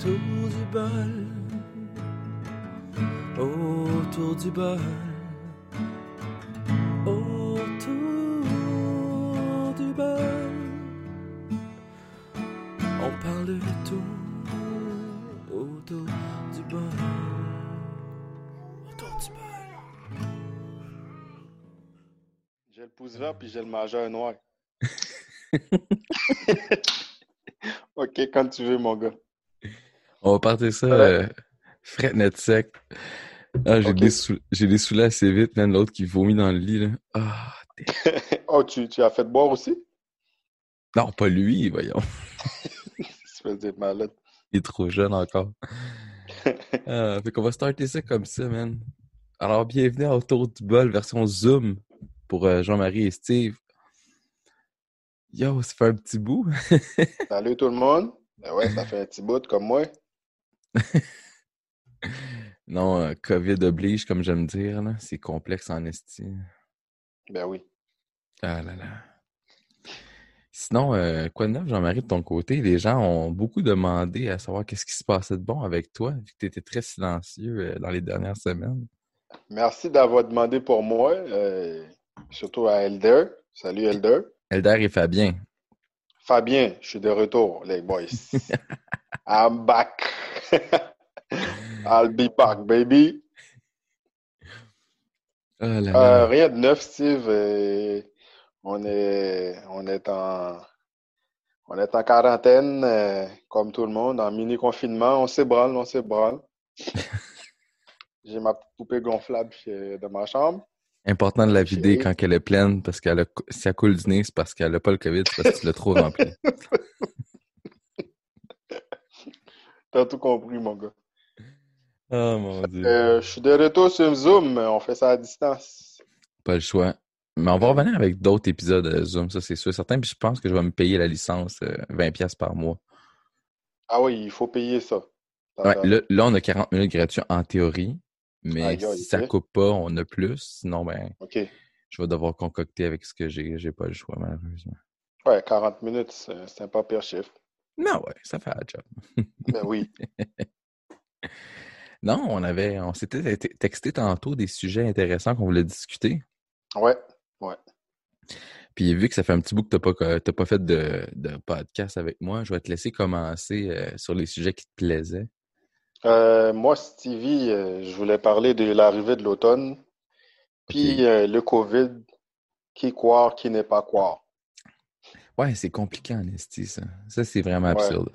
Autour du bol, autour du bol, autour du bol. On parle de tout autour du bol, autour du bol. J'ai le pouce vert puis j'ai le majeur noir. ok, quand tu veux, mon gars. On va partir ça Ouais. euh, fret net sec. Ah, j'ai Ok. des sou- assez vite, même l'autre qui vomit dans le lit, là. Ah, oh, tu, tu as fait boire aussi? non, pas lui, voyons. Malade. Il est trop jeune encore. Ah, fait qu'on va starter ça comme ça, man. Alors, bienvenue à Autour du bol, version Zoom, pour euh, Jean-Marie et Steve. Yo, ça fait un petit bout. Salut tout le monde. Ben ouais, ça fait un petit bout comme moi. non, euh, COVID oblige, comme j'aime dire, là. C'est complexe en esti. Ben oui. Ah là là. Sinon, euh, quoi de neuf, Jean-Marie, de ton côté? Les gens ont beaucoup demandé à savoir qu'est-ce qui se passait de bon avec toi, vu que tu étais très silencieux euh, dans les dernières semaines. Merci d'avoir demandé pour moi, euh, surtout à Elder. Salut Elder. Elder et Fabien. Fabien, je suis de retour, les boys. I'm back. I'll be back, baby. Là Euh, rien de neuf, Steve. On est, on est en, on est en quarantaine, euh, comme tout le monde, en mini confinement. On s'ébranle, on s'ébranle. J'ai ma poupée gonflable chez- de ma chambre. Important de la vider quand elle est pleine, parce qu'elle a, si elle coule du nez, c'est parce qu'elle n'a pas le COVID, c'est parce que tu l'as trop rempli. T'as tout compris, mon gars. Oh mon dieu. Euh, je suis de retour sur Zoom. On fait ça à distance. Pas le choix. Mais on va revenir avec d'autres épisodes de Zoom, ça c'est sûr, certain. Puis je pense que je vais me payer la licence euh, 20$ par mois. Ah oui, il faut payer ça. Ouais, là, là, on a 40 minutes gratuits en théorie, mais si ça coupe pas, on a plus. Sinon, ben, je vais devoir concocter avec ce que j'ai. J'ai pas le choix, malheureusement. Ouais, 40 minutes, c'est c'est un pas pire chiffre. Non, ouais, ça fait la job. Ben oui. Non, on avait, on s'était te- texté tantôt des sujets intéressants qu'on voulait discuter. Ouais. Puis vu que ça fait un petit bout que t'as pas, t'as pas fait de, de podcast avec moi, je vais te laisser commencer euh, sur les sujets qui te plaisaient. Euh, moi, Stevie, euh, je voulais parler de l'arrivée de l'automne, puis le COVID, qui croire, qui n'est pas croire. Ouais, c'est compliqué en esti, ça. Ça, c'est vraiment Ouais. absurde.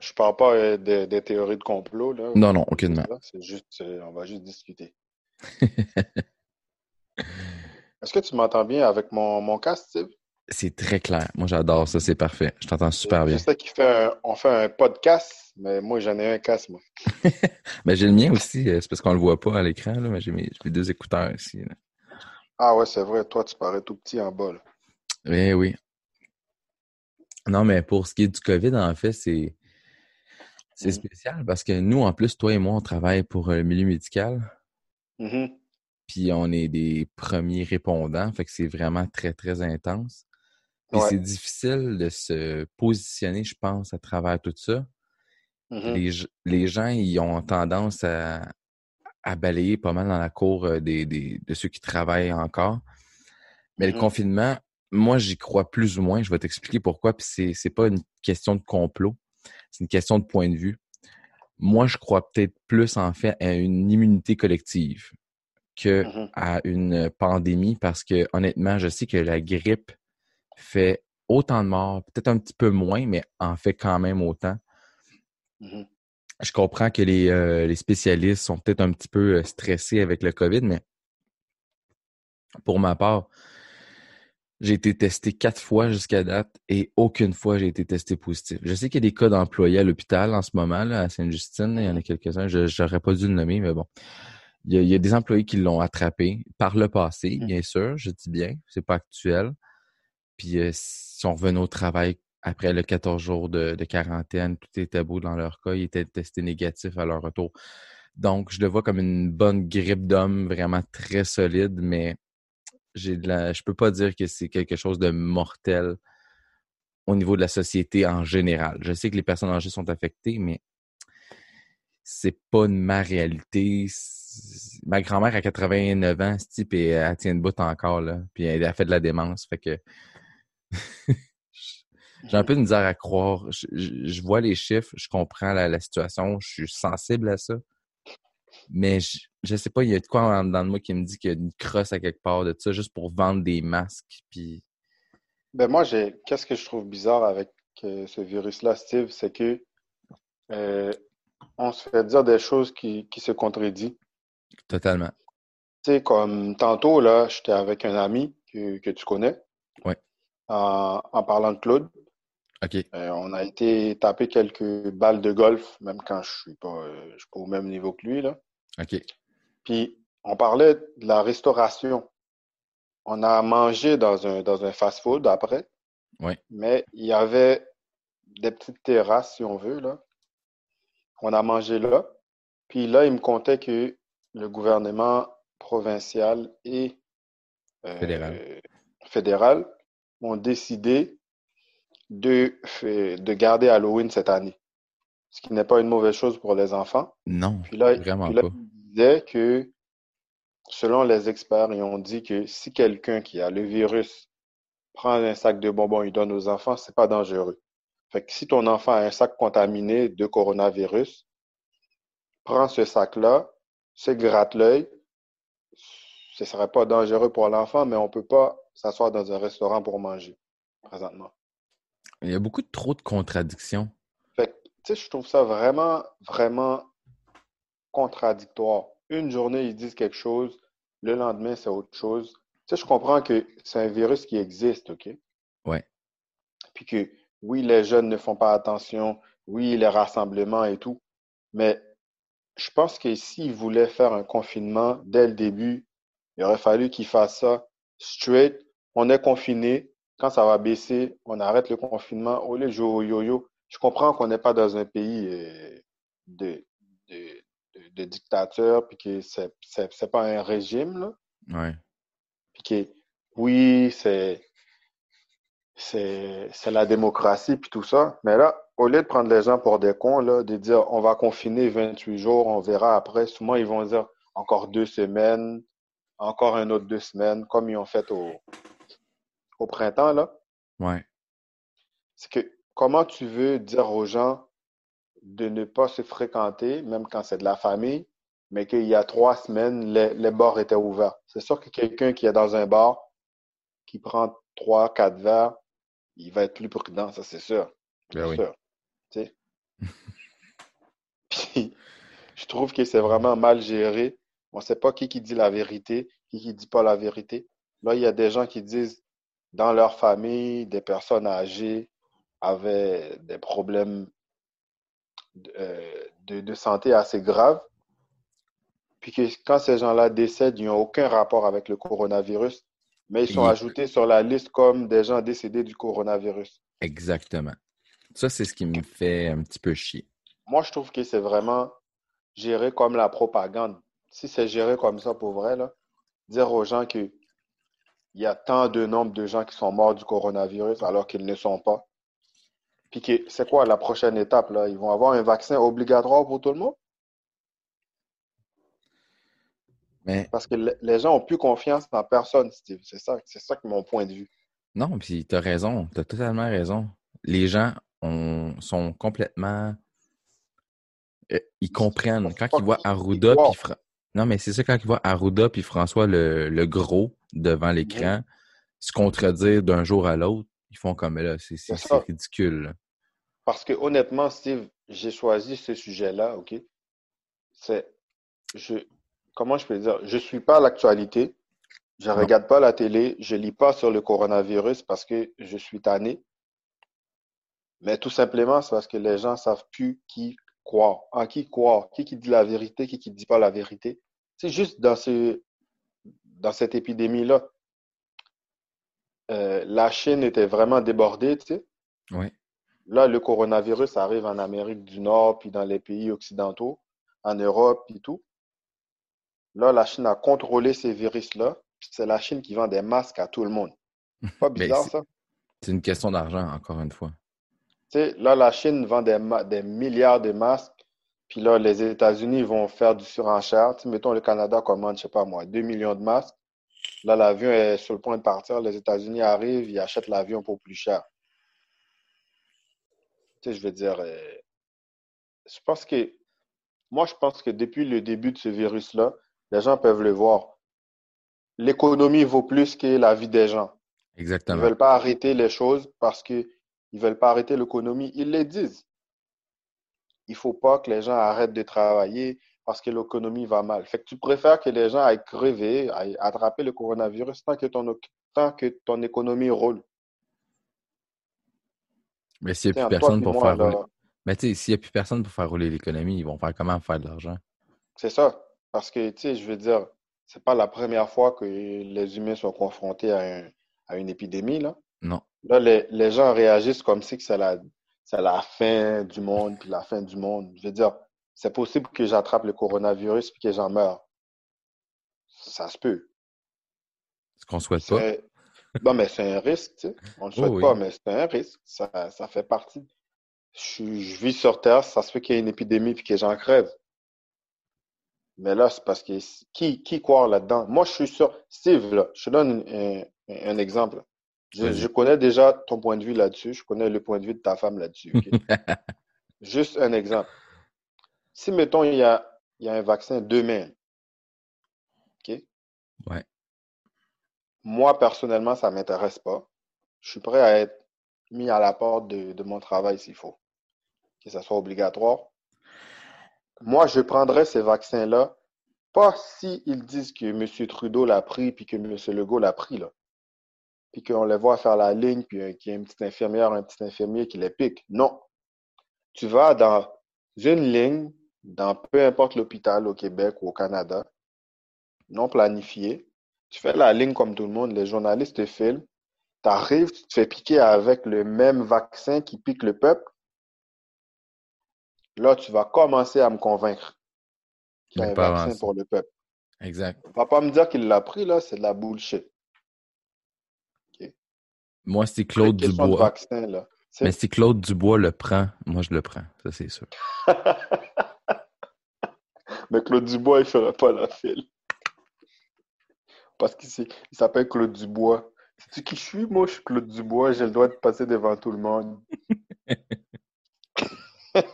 Je parle pas euh, de- des théories de complot, là. Non, non, aucunement. C'est juste, euh, on va juste discuter. Est-ce que tu m'entends bien avec mon, mon casque, Steve? C'est très clair. Moi, j'adore ça. C'est parfait. Je t'entends super bien. Je sais qu'il fait un- on fait un podcast, mais moi, j'en ai un casque, moi. Ben, j'ai le mien aussi. euh, C'est parce qu'on le voit pas à l'écran, là, mais j'ai mes, deux écouteurs ici. là. Ah ouais, c'est vrai, toi, tu parais tout petit en bas, là. Eh oui. Non, mais pour ce qui est du COVID, en fait, c'est c'est Mhm. spécial parce que nous, en plus, toi et moi, on travaille pour euh, le milieu médical. Mhm. Puis on est des premiers répondants. Fait que c'est vraiment très, très intense. Puis Ouais. c'est difficile de se positionner, je pense, à travers tout ça. Mhm. Les, les gens, ils ont tendance à, à balayer pas mal dans la cour euh, des, des- de ceux qui travaillent encore. Mais le confinement, moi, j'y crois plus ou moins. Je vais t'expliquer pourquoi. Puis c'est, c'est pas une question de complot. C'est une question de point de vue. Moi, je crois peut-être plus, en fait, à une immunité collective que Mhm. à une pandémie parce que, honnêtement, je sais que la grippe fait autant de morts, peut-être un petit peu moins, mais en fait quand même autant. Mhm. Je comprends que les, euh, les spécialistes sont peut-être un petit peu euh, stressés avec le COVID, mais pour ma part, j'ai été testé quatre fois jusqu'à date et aucune fois j'ai été testé positif. Je sais qu'il y a des cas d'employés à l'hôpital en ce moment, là, à Sainte-Justine. Il y en a quelques-uns. Je n'aurais pas dû le nommer, mais bon. Il y, a, il y a des employés qui l'ont attrapé par le passé, Mhm. bien sûr, je dis bien, c'est pas actuel. Puis euh, si on revenait au travail après le 14 jours de, de quarantaine, tout était beau dans leur cas, ils étaient testés négatifs à leur retour. Donc, je le vois comme une bonne grippe d'homme, vraiment très solide, mais j'ai de la, je peux pas dire que c'est quelque chose de mortel au niveau de la société en général. Je sais que les personnes âgées sont affectées, mais c'est pas ma réalité. Ma grand-mère a 89 ans, ce type, et elle tient debout encore, là. Puis elle a fait de la démence. Fait que j'ai un peu de misère à croire. Je, je- je vois les chiffres, je comprends la, la situation, je suis sensible à ça. Mais je, je sais pas, il y a de quoi en dedans de moi qui me dit qu'il y a une crosse à quelque part de ça, juste pour vendre des masques. Puis Ben moi, j'ai, qu'est-ce que je trouve bizarre avec euh, ce virus-là, Steve, c'est que euh, on se fait dire des choses qui, qui se contredisent. totalement. Tu sais, comme tantôt, là, j'étais avec un ami que, que tu connais. Ouais. En, en parlant de Claude. OK. Euh, on a été taper quelques balles de golf, même quand je suis pas, je suis pas au même niveau que lui, là. OK. Puis on parlait de la restauration. On a mangé dans un, dans un fast-food après. Ouais. Mais il y avait des petites terrasses, si on veut, là. On a mangé là. Puis là, il me contait que le gouvernement provincial et euh, Fédéral. fédéral ont décidé de, garder Halloween cette année. Ce qui n'est pas une mauvaise chose pour les enfants. Non, Puis là, vraiment puis là, pas. Disait que, selon les experts, ils ont dit que si quelqu'un qui a le virus prend un sac de bonbons et donne aux enfants, c'est pas dangereux. Fait que si ton enfant a un sac contaminé de coronavirus, prends ce sac-là, se gratte l'œil. Ce serait pas dangereux pour l'enfant, mais on peut pas s'asseoir dans un restaurant pour manger présentement. Il y a beaucoup de trop de contradictions. Fait que, tu sais, je trouve ça vraiment, vraiment contradictoire. Une journée, ils disent quelque chose, le lendemain, c'est autre chose. Tu sais, je comprends que c'est un virus qui existe, OK? Ouais. Puis que, oui, les jeunes ne font pas attention, oui, les rassemblements et tout, mais je pense que s'ils voulaient faire un confinement dès le début, il aurait fallu qu'ils fassent ça straight. On est confiné. Quand ça va baisser, on arrête le confinement. Au lieu de jouer au yo-yo, je comprends qu'on n'est pas dans un pays euh, de, de, de, de dictateur, puis que c'est, c'est, c'est pas un régime, là. Ouais. Puis que, oui, c'est, c'est, c'est la démocratie, puis tout ça. Mais là, au lieu de prendre les gens pour des cons, là, de dire on va confiner 28 jours, on verra après, souvent ils vont dire encore deux semaines, encore un autre deux semaines, comme ils ont fait au, au printemps, là. Ouais. C'est que comment tu veux dire aux gens de ne pas se fréquenter, même quand c'est de la famille, mais qu'il y a trois semaines, les, les bars étaient ouverts. C'est sûr que quelqu'un qui est dans un bar, qui prend trois, quatre verres, il va être plus prudent, ça c'est sûr. Ben oui. sûr. Tu sais? Puis, je trouve que c'est vraiment mal géré. On ne sait pas qui qui dit la vérité, qui qui dit pas la vérité. Là, il y a des gens qui disent dans leur famille, des personnes âgées avaient des problèmes de, euh, de, santé assez graves. Puis que quand ces gens-là décèdent, ils n'ont aucun rapport avec le coronavirus, mais ils sont Et- ajoutés sur la liste comme des gens décédés du coronavirus. Exactement. Ça, c'est ce qui me fait un petit peu chier. Moi, je trouve que c'est vraiment géré comme la propagande. Si c'est géré comme ça pour vrai, là, dire aux gens que il y a tant de nombre de gens qui sont morts du coronavirus alors qu'ils ne sont pas. Puis c'est quoi la prochaine étape, là? Ils vont avoir un vaccin obligatoire pour tout le monde? Mais Parce que le- les gens ont plus confiance en personne, Steve. C'est ça, c'est ça que mon point de vue. non, puis t'as raison. T'as totalement raison. Les gens ont- sont complètement. euh, ils comprennent. Quand ils voient Arruda puis Fra- Non, mais c'est ça, quand ils voient Arruda puis François le, le gros devant l'écran se contredire d'un jour à l'autre, ils font comme là, c'est ridicule. là. Parce que honnêtement, Steve, j'ai choisi ce sujet-là, OK? C'est, je, comment je peux dire? Je suis pas à l'actualité. Je Non. regarde pas la télé. Je lis pas sur le coronavirus parce que je suis tanné. Mais tout simplement, c'est parce que les gens savent plus qui croire, en qui croire, qui qui dit la vérité, qui qui dit pas la vérité. C'est juste dans ce, dans cette épidémie-là. Euh, la Chine était vraiment débordée, tu sais. Ouais. Là, le coronavirus arrive en Amérique du Nord, puis dans les pays occidentaux, en Europe, puis tout. Là, la Chine a contrôlé ces virus-là. C'est la Chine qui vend des masques à tout le monde. Pas bizarre, ça? C'est une question d'argent, encore une fois. Tu sais, là, la Chine vend des, milliards de masques, Puis là, les États-Unis vont faire du surenchère. Mettons, le Canada commande, je sais pas moi, 2 millions de masques. Là, l'avion est sur le point de partir. Les États-Unis arrivent, ils achètent l'avion pour plus cher. Tu sais, je veux dire, euh, je pense que, moi, je pense que depuis le début de ce virus-là, les gens peuvent le voir. L'économie vaut plus que la vie des gens. Ils Exactement. veulent pas arrêter les choses parce qu'ils ne veulent pas arrêter l'économie. Ils le disent. Il faut pas que les gens arrêtent de travailler parce que l'économie va mal. Fait que tu préfères que les gens aillent crever, aillent attraper le coronavirus tant que ton, tant que ton économie roule. Mais s'il n'y a plus personne pour moi, faire là, rouler. Mais tu sais, s'il n'y a plus personne pour faire rouler l'économie, ils vont faire comment faire de l'argent? c'est ça. Parce que, tu sais, je veux dire, c'est pas la première fois que les humains sont confrontés à, un- à une épidémie, là. Non. Là, les, les gens réagissent comme si c'est la, la fin du monde, puis la fin du monde. Je veux dire, c'est possible que j'attrape le coronavirus puis que j'en meure. Ça se peut. Ce qu'on souhaite pas. Non, mais c'est un risque, tu sais. On le Oh souhaite oui. pas, mais c'est un risque. Ça, ça fait partie. Je, vis sur Terre, ça se fait qu'il y ait une épidémie puis que j'en crève. Mais là, c'est parce que qui, qui croit là-dedans? Moi, je suis sûr. Steve, là, je te donne un, un- un exemple. Je, connais déjà ton point de vue là-dessus. Je connais le point de vue de ta femme là-dessus. Juste un exemple. Si, mettons, il y a, il y a un vaccin demain, OK? Ouais. Moi, personnellement, ça ne m'intéresse pas. Je suis prêt à être mis à la porte de, mon travail s'il faut, que ça soit obligatoire. Moi, je prendrais ces vaccins-là, pas si ils disent que M. Trudeau l'a pris, puis que M. Legault l'a pris, là. Puis qu'on les voit faire la ligne, puis euh, qu'il y a une petite infirmière, un petit infirmier qui les pique. Non. Tu vas dans une ligne, dans peu importe l'hôpital au Québec ou au Canada, non planifié. Tu fais la ligne comme tout le monde, les journalistes te filment. Tu arrives, tu te fais piquer avec le même vaccin qui pique le peuple. Là, tu vas commencer à me convaincre qu'il y a un vaccin pour le peuple. Exact. Va pas me dire qu'il l'a pris, là, c'est de la bullshit. Moi, si Claude Dubois. vaccin, là. C'est- Mais si Claude Dubois le prend, moi je le prends. Ça, c'est sûr. Mais Claude Dubois, il ferait pas la file. Parce qu'il s'appelle Claude Dubois. Sais-tu qui je suis? Moi, je suis Claude Dubois. J'ai le droit de passer devant tout le monde.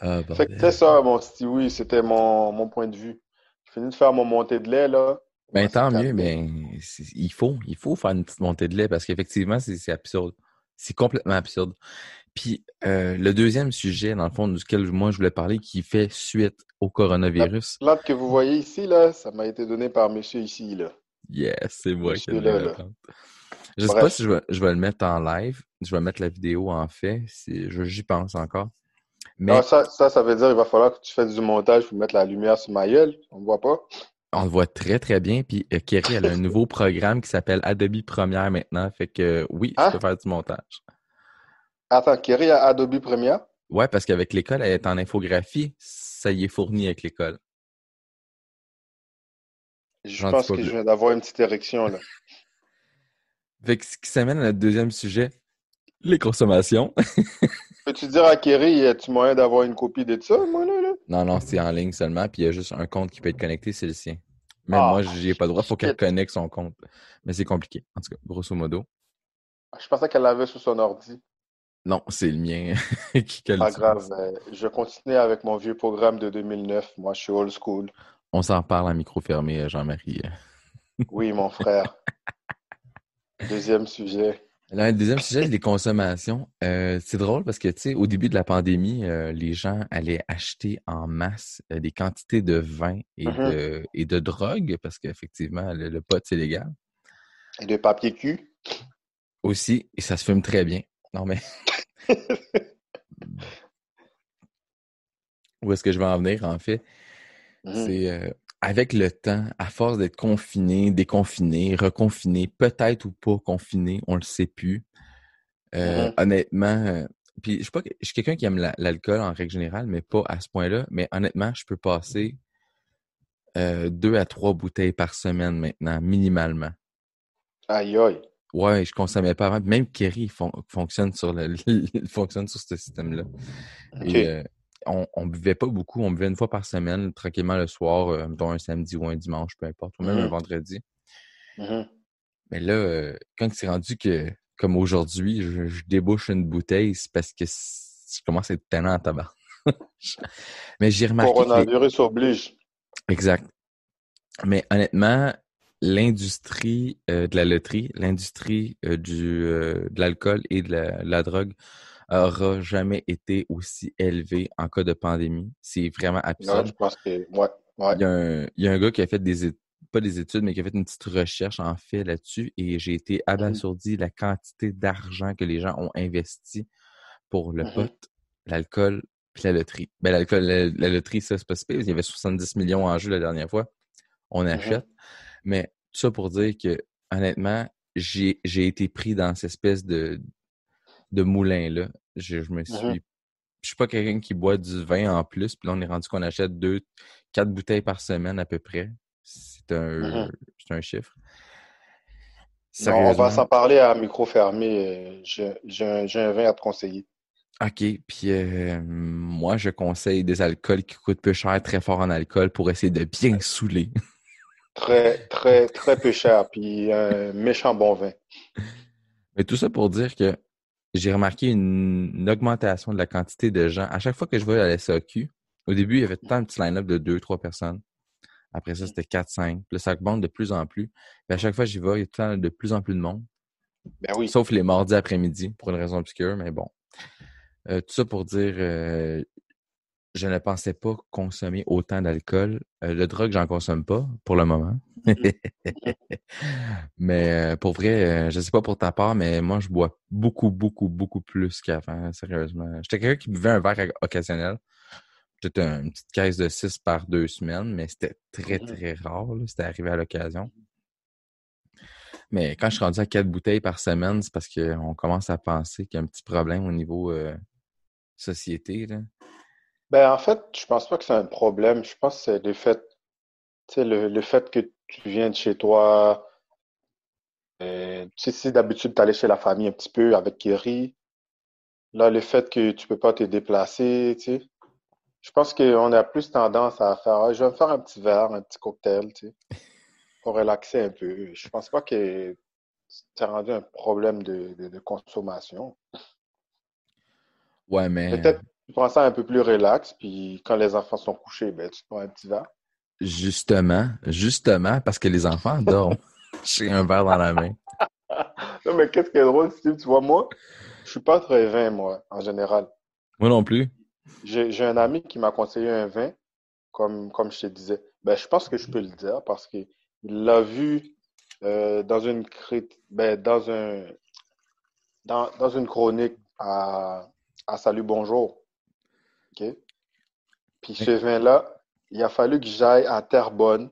Ah, c'est ça, mon Stewie. C'était mon, mon point de vue. J'ai fini de faire mon montée de lait, là. Ben, tant mieux, mais c'est- il faut, il faut faire une petite montée de lait parce qu'effectivement, c'est c'est absurde. C'est complètement absurde. Puis, euh, le deuxième sujet, dans le fond, duquel moi je voulais parler, qui fait suite au coronavirus. Plante que vous voyez ici, là, ça m'a été donné par monsieur ici, là. Yes, c'est moi qui ai la plante. Je sais pas si je vais, je vais le mettre en live. Je vais mettre la vidéo en fait. J'y pense encore. Mais Ah, ça, ça, ça veut dire qu'il va falloir que tu fasses du montage pour mettre la lumière sur ma gueule. On ne voit pas. on le voit très très bien. Puis euh, Kerry, elle a un nouveau programme qui s'appelle Adobe Premiere maintenant. Fait que euh, oui, je Hein? peux faire du montage. Attends, Kerry a Adobe Premiere? Ouais, parce qu'avec l'école, elle est en infographie. Ça y est fourni avec l'école. Je pense que je viens d'avoir une petite érection, là. Fait que ce qui s'amène à notre deuxième sujet, les consommations. Peux-tu dire à Kerry, y a-tu moyen d'avoir une copie de ça, moi, là? là? non, non, c'est en ligne seulement. Puis il y a juste un compte qui peut être connecté, c'est le sien. Même Ah, moi, j'y ai pas le droit. Faut qu'elle connecte son compte. Mais c'est compliqué. En tout cas, grosso modo. Je pensais qu'elle l'avait sur son ordi. Non, c'est le mien qui Pas grave. je vais continuer avec mon vieux programme de 2009. Moi, je suis old school. On s'en reparle à micro fermé, euh, Jean-Marie. Oui, mon frère. Deuxième sujet. Là, le deuxième sujet, c'est les consommations. Euh, c'est drôle parce que, tu sais, au début de la pandémie, euh, les gens allaient acheter en masse euh, des quantités de vin et, Mhm. de, et de drogue parce qu'effectivement, le, le pot, c'est légal. Et de papier cul. Aussi, et ça se fume très bien. Non, mais où est-ce que je vais en venir, en fait? Mhm. C'est euh, avec le temps, à force d'être confiné, déconfiné, reconfiné, peut-être ou pas confiné, on le sait plus. Euh, Mhm. Honnêtement, euh, puis je suis pas, je suis quelqu'un qui aime la- l'alcool en règle générale, mais pas à ce point-là. Mais honnêtement, je peux passer deux à trois bouteilles par semaine maintenant, minimalement. Aïe, aïe. Ouais, je consommais pas avant. Même Kerry fon- fonctionne sur le, fonctionne sur ce système-là. Et euh, on, on buvait pas beaucoup, on buvait une fois par semaine, tranquillement le soir, euh, mettons un samedi ou un dimanche, peu importe, ou même un Mhm. vendredi. Mhm. Mais là, euh, quand c'est rendu que, comme aujourd'hui, je, je débouche une bouteille, c'est parce que je commence à être tannant en tabac. Mais j'ai remarqué que les- Coronavirus oblige. Exact. Mais honnêtement, l'industrie euh, de la loterie, l'industrie euh, du euh, de l'alcool et de la, de la drogue aura jamais été aussi élevée en cas de pandémie. C'est vraiment absurde. je pense que. Ouais. Ouais. Il y, a un, il y a un gars qui a fait des études, pas des études, mais qui a fait une petite recherche en fait là-dessus et j'ai été abasourdi la quantité d'argent que les gens ont investi pour le Mhm. pot, l'alcool puis la loterie. Ben l'alcool, la, la loterie, ça c'est pas si pire. Il y avait 70 millions en jeu la dernière fois. On achète. Mais tout ça pour dire que honnêtement, j'ai été pris dans cette espèce de, de moulin-là. Je, je me suis. Mhm. Je suis pas quelqu'un qui boit du vin en plus, puis là, on est rendu qu'on achète deux, quatre bouteilles par semaine à peu près. C'est un, Mhm. c'est un chiffre. Non, on va s'en parler à micro fermé. euh, J'ai j'ai un, j'ai un vin à te conseiller. OK. Puis euh, moi, je conseille des alcools qui coûtent peu cher, très fort en alcool, pour essayer de bien saouler. Très, très, très peu cher. Puis un méchant bon vin. Mais tout ça pour dire que j'ai remarqué une, une augmentation de la quantité de gens. À chaque fois que je vais à la SAQ, au début, il y avait tout le temps un petit line-up de deux, trois personnes. Après ça, c'était quatre, cinq. Puis là, ça augmente de plus en plus. Puis à chaque fois que j'y vais, il y a tout le temps de plus en plus de monde. Ben oui. Sauf les mardis après-midi, pour une raison obscure, mais bon. Euh, tout ça pour dire, euh, je ne pensais pas consommer autant d'alcool. Euh, le drogue, j'en consomme pas pour le moment. mais euh, pour vrai, euh, je sais pas pour ta part, mais moi, je bois beaucoup, beaucoup, beaucoup plus qu'avant, sérieusement. J'étais quelqu'un qui buvait un verre occasionnel. Peut-être un- une petite caisse de 6 par deux semaines, mais c'était très, Mhm. très rare. C'était arrivé à l'occasion. Mais quand je suis rendu à quatre bouteilles par semaine, c'est parce qu'on commence à penser qu'il y a un petit problème au niveau euh, société. Là. Ben, en fait, je pense pas que c'est un problème. Je pense que c'est le fait, tu sais, le, le fait que tu viens de chez toi. euh, tu sais, si d'habitude tu allais chez la famille un petit peu avec Kerry, là, le fait que tu peux pas te déplacer, tu sais, je pense qu'on a plus tendance à faire, Ah, je vais me faire un petit verre, un petit cocktail, tu sais, pour relaxer un peu. Je pense pas que c'est rendu un problème de, de, de consommation. Ouais, mais Peut-être tu prends ça un peu plus relax, puis quand les enfants sont couchés, ben, tu te prends un petit verre. justement, justement, parce que les enfants dorment. J'ai un verre dans la main. Non, mais qu'est-ce qui est drôle, Steve, tu vois, moi, je suis pas très vin, moi, en général. Moi non plus. J'ai, un ami qui m'a conseillé un vin, comme, comme je te disais. Ben, je pense que je peux le dire parce qu'il l'a vu euh, dans une ben, dans un, dans, dans une chronique à, à Salut Bonjour. OK? Puis ce vin-là, il a fallu que j'aille à Terrebonne.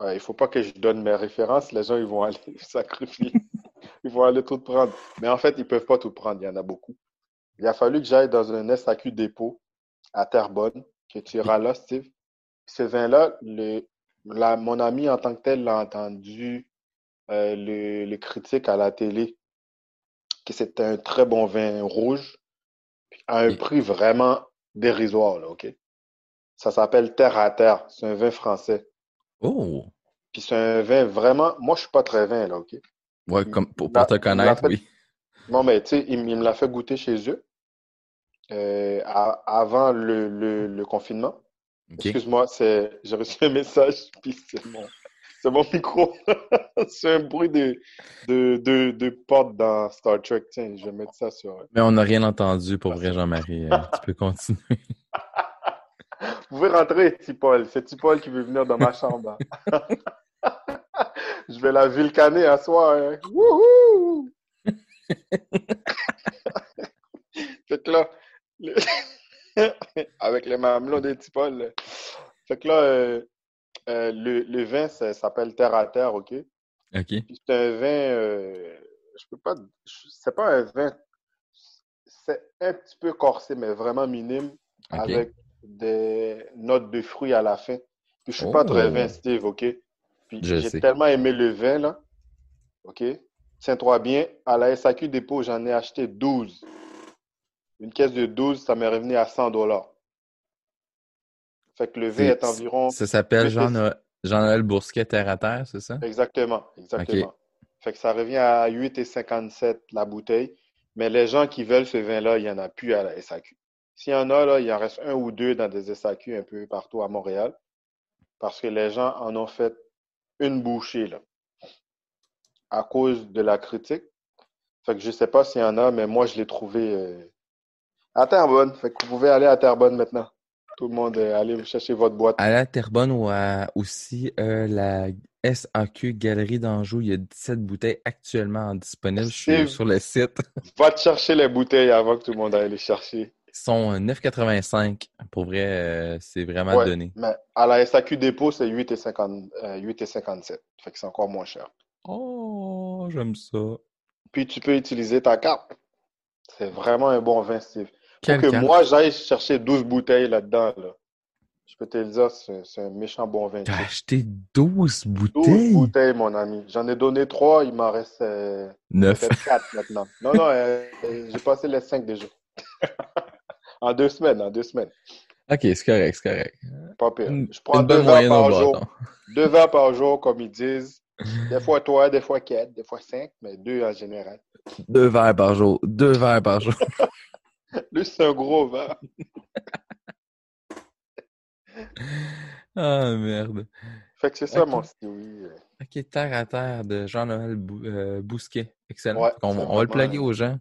Ouais, il faut pas que je donne mes références, les gens ils vont aller sacrifier. Ils vont aller tout prendre. Mais en fait, ils peuvent pas tout prendre, il y en a beaucoup. Il a fallu que j'aille dans un SAQ dépôt à Terrebonne, que tu iras là, Steve. Ce vin-là, le, la, mon ami en tant que tel l'a entendu euh, le, le critique à la télé, que c'était un très bon vin rouge, à un prix vraiment dérisoire, là, OK? Ça s'appelle Terre à Terre. C'est un vin français. Oh! Puis c'est un vin vraiment. Moi, je suis pas très vin, là, OK? Ouais, comme pour, pour te connaître, fait- oui. Non, mais tu sais, il, il me l'a fait goûter chez eux euh, à- avant le, le, le confinement. Excuse-moi, c'est, j'ai reçu un message, puis c'est mon, c'est mon micro. c'est un bruit de, de, de, de porte dans Star Trek. Tiens, je vais mettre ça sur. Mais on n'a rien entendu pour vrai, Jean-Marie. Euh, tu peux continuer. Vous pouvez rentrer, Tipol. C'est Tipol qui veut venir dans ma chambre. je vais la vulcaner à soir. hein. Wouhou! fait que là, le- avec les mamelons de Tipol. Fait que là, euh, euh, le, le vin, s'appelle Terre à Terre, OK? OK. Puis c'est un vin, euh, je peux pas, c'est pas un vin, c'est un petit peu corsé, mais vraiment minime, avec des notes de fruits à la fin. Puis je suis pas Oh. très vin, Steve, OK? Puis j'ai tellement aimé le vin, là, OK? tiens-toi bien, à la SAQ dépôt, j'en ai acheté 12. Une caisse de 12, ça m'est revenu à 100 dollars. Fait que le V est, C'est- environ. Ça s'appelle Mais c'est- Jean-Noël Boursiquet terre à terre, c'est ça? Exactement, exactement. Fait que ça revient à 8,57 la bouteille. Mais les gens qui veulent ce vin-là, il n'y en a plus à la SAQ. S'il y en a, là, il en reste un ou deux dans des SAQ un peu partout à Montréal. Parce que les gens en ont fait une bouchée, là. À cause de la critique. Fait que je sais pas s'il y en a, mais moi, je l'ai trouvé euh, à Terrebonne. Fait que vous pouvez aller à Terrebonne maintenant. Tout le monde, euh, allez chercher votre boîte. À la Terrebonne ou à aussi euh, la SAQ Galerie d'Anjou, il y a 17 bouteilles actuellement disponibles. Je suis sur le site. Va te chercher les bouteilles avant que tout le monde aille les chercher. Ils sont euh, 9,85. Pour vrai, euh, c'est vraiment Ouais, donné. Mais à la SAQ dépôt, c'est 8,50 euh, 8,57. Fait que c'est encore moins cher. Oh, j'aime ça. Puis tu peux utiliser ta carte. C'est vraiment un bon vin, Steve. Pour que moi, j'aille chercher 12 bouteilles là-dedans, là. Je peux te le dire, c'est un méchant bon vin. T'as acheté 12 12 bouteilles? bouteilles, mon ami. J'en ai donné 3, il m'en reste euh, 9. peut-être 4 maintenant. Non, non, euh, euh, j'ai passé les 5 déjà. en deux semaines, en deux semaines. Ok, c'est correct, c'est correct. Pas pire. Je prends deux verres par jour. bâton. Deux verres par jour, comme ils disent. Des fois trois, des fois quatre, des fois cinq, mais deux en général. Deux verres par jour. Deux verres par jour. Lui, c'est un gros verre. Ah, merde. Fait que c'est ça, Ok. mon Stewie. euh. Ok, Terre à terre de Jean-Noël Bou- euh, Bousquet. Excellent. Ouais, on va le un- aux gens.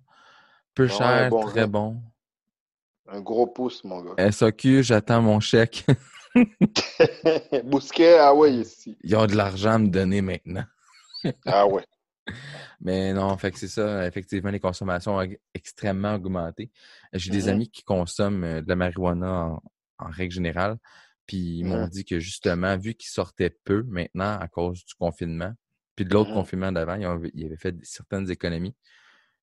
Peu cher, bon très bon. Un gros pouce, mon gars. SAQ, j'attends mon chèque. Bousquet, ah ouais, ici. Ils ont de l'argent à me donner maintenant. Ah ouais. Mais non, fait que c'est ça. Effectivement, les consommations ont extrêmement augmenté. J'ai des Mhm. amis qui consomment euh, de la marijuana en, en règle générale. Puis ils m'ont Mhm. dit que justement, vu qu'ils sortaient peu maintenant à cause du confinement, puis de l'autre Mhm. confinement d'avant, ils, avaient fait certaines économies.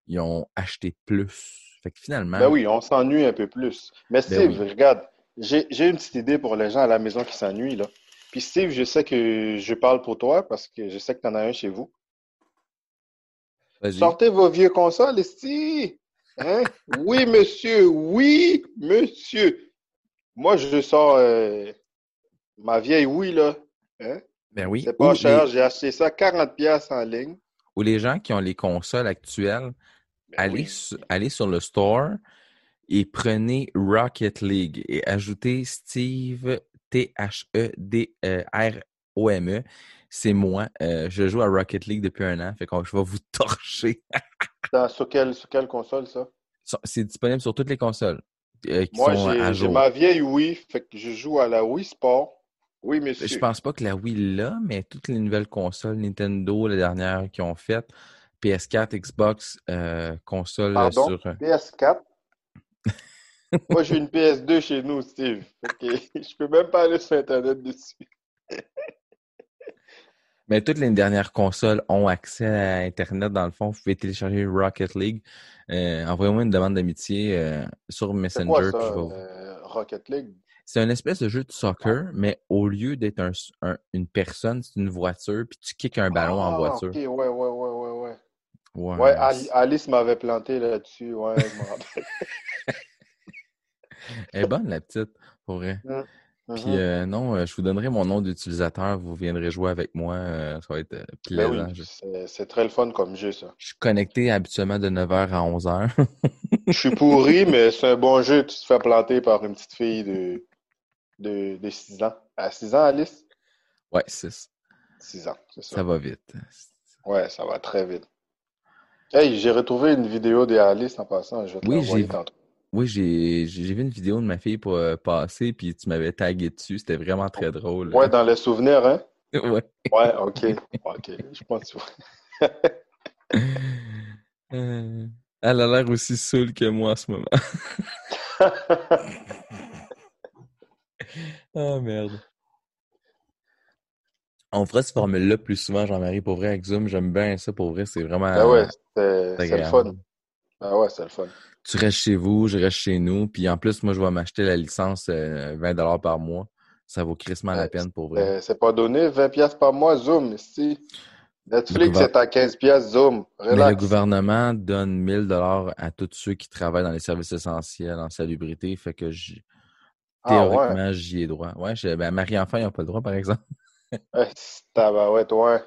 Ils ont acheté plus. Fait que finalement, Ben oui, on s'ennuie un peu plus. Mais Steve, oui. regarde, j'ai j'ai une petite idée pour les gens à la maison qui s'ennuient, là. Puis Steve, je sais que je parle pour toi parce que je sais que tu en as un chez vous. Sortez vos vieux consoles, Steve. Hein? Oui, monsieur. Oui, monsieur. Moi, je sors euh, ma vieille oui, là. Hein? Ben oui. C'est pas Ou cher. les- J'ai acheté ça 40$ piastres en ligne. ou les gens qui ont les consoles actuelles, Ben allez, oui. su- allez sur le store et prenez Rocket League et ajoutez Steve T-H-E-D-R-O-M-E. C'est moi. Euh, je joue à Rocket League depuis un an. Fait que je vais vous torcher. Dans- sur, quelle, sur quelle console, ça? C'est disponible sur toutes les consoles euh, qui Moi, à j'ai ma vieille Wii, fait que je joue à la Wii Sport. Oui, monsieur. Je pense pas que la Wii là, mais toutes les nouvelles consoles, Nintendo, les dernières qui ont fait, PS4, Xbox, euh, console Pardon? sur. euh, PS4. Moi, j'ai une PS2 chez nous, Steve. Que je peux même pas aller sur Internet dessus. Mais toutes les dernières consoles ont accès à Internet. Dans le fond, vous pouvez télécharger Rocket League. Euh, Envoyez-moi une demande d'amitié euh, sur Messenger. quoi puis je vais euh, Rocket League? C'est un espèce de jeu de soccer, mais au lieu d'être un, un- une personne, c'est une voiture, puis tu kicks un ballon en Ah, voiture. ok, ouais, ouais, ouais, ouais, ouais. Ouais, Ouais, Ali- Alice m'avait planté là-dessus, ouais, je me rappelle. Elle est bonne, la petite, pour vrai. Puis Mhm. euh, non, euh, je vous donnerai mon nom d'utilisateur. Vous viendrez jouer avec moi. euh, ça va être Ben plaisant. oui, c'est très le fun comme jeu, ça. je suis connecté habituellement de 9h à 11h. Je suis pourri, mais c'est un bon jeu. Tu te fais planter par une petite fille de, de, de 6 ans. À 6 ans, Alice? ouais, c'est 6 ans, c'est ça. ça va vite. Ouais, ça va très vite. Hey, j'ai retrouvé une vidéo de Alice en passant. Je vais te Oui, l'envoyer j'ai- tantôt. Oui, j'ai vu une vidéo de ma fille pour euh, passer, puis tu m'avais tagué dessus. C'était vraiment très drôle. Ouais, dans les souvenirs, hein? Ouais. Ouais, ok. Ok, je pense que tu Euh, elle a l'air aussi saoule que moi en ce moment. Ah merde. On fera cette formule-là plus souvent, Jean-Marie, pour vrai, avec Zoom. J'aime bien ça, pour vrai. C'est vraiment Ben ouais, c'est le fun. Ah ouais, c'est le fun. Tu restes chez vous, je reste chez nous. Puis en plus, moi, je vais m'acheter la licence euh, 20$ par mois. Ça vaut crissement la Ouais, peine, pour vrai. Euh, c'est pas donné, 20 pièces par mois, Zoom, si. Netflix, gouver- c'est à 15 pièces Zoom. Mais le gouvernement donne 1000 dollars à tous ceux qui travaillent dans les services essentiels en salubrité, fait que j- Ah ouais. théoriquement, j'y ai droit. Ouais, je- ben, Marie-Enfant, ils n'ont pas le droit, par exemple. Tabarouette, ouais.